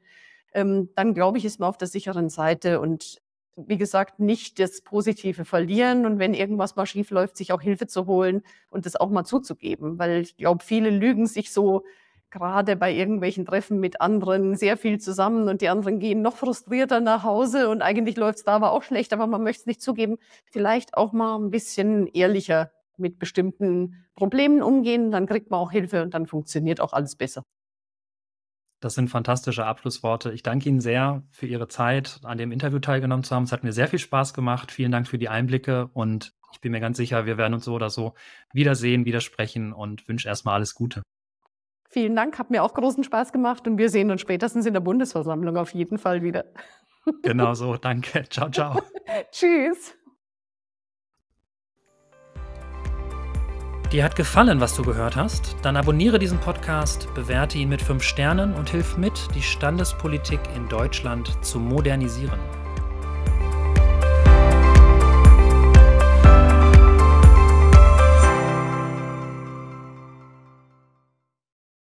ähm, dann glaube ich, ist man auf der sicheren Seite und wie gesagt, nicht das Positive verlieren und wenn irgendwas mal schief läuft, sich auch Hilfe zu holen und das auch mal zuzugeben. Weil ich glaube, viele lügen sich so gerade bei irgendwelchen Treffen mit anderen sehr viel zusammen und die anderen gehen noch frustrierter nach Hause und eigentlich läuft es da aber auch schlecht, aber man möchte es nicht zugeben. Vielleicht auch mal ein bisschen ehrlicher mit bestimmten Problemen umgehen, dann kriegt man auch Hilfe und dann funktioniert auch alles besser. Das sind fantastische Abschlussworte. Ich danke Ihnen sehr für Ihre Zeit, an dem Interview teilgenommen zu haben. Es hat mir sehr viel Spaß gemacht. Vielen Dank für die Einblicke und ich bin mir ganz sicher, wir werden uns so oder so wiedersehen, widersprechen und wünsche erstmal alles Gute. Vielen Dank, hat mir auch großen Spaß gemacht und wir sehen uns spätestens in der Bundesversammlung auf jeden Fall wieder. Genau so, danke. Ciao, ciao. Tschüss. Dir hat gefallen, was du gehört hast? Dann abonniere diesen Podcast, bewerte ihn mit 5 Sternen und hilf mit, die Standespolitik in Deutschland zu modernisieren.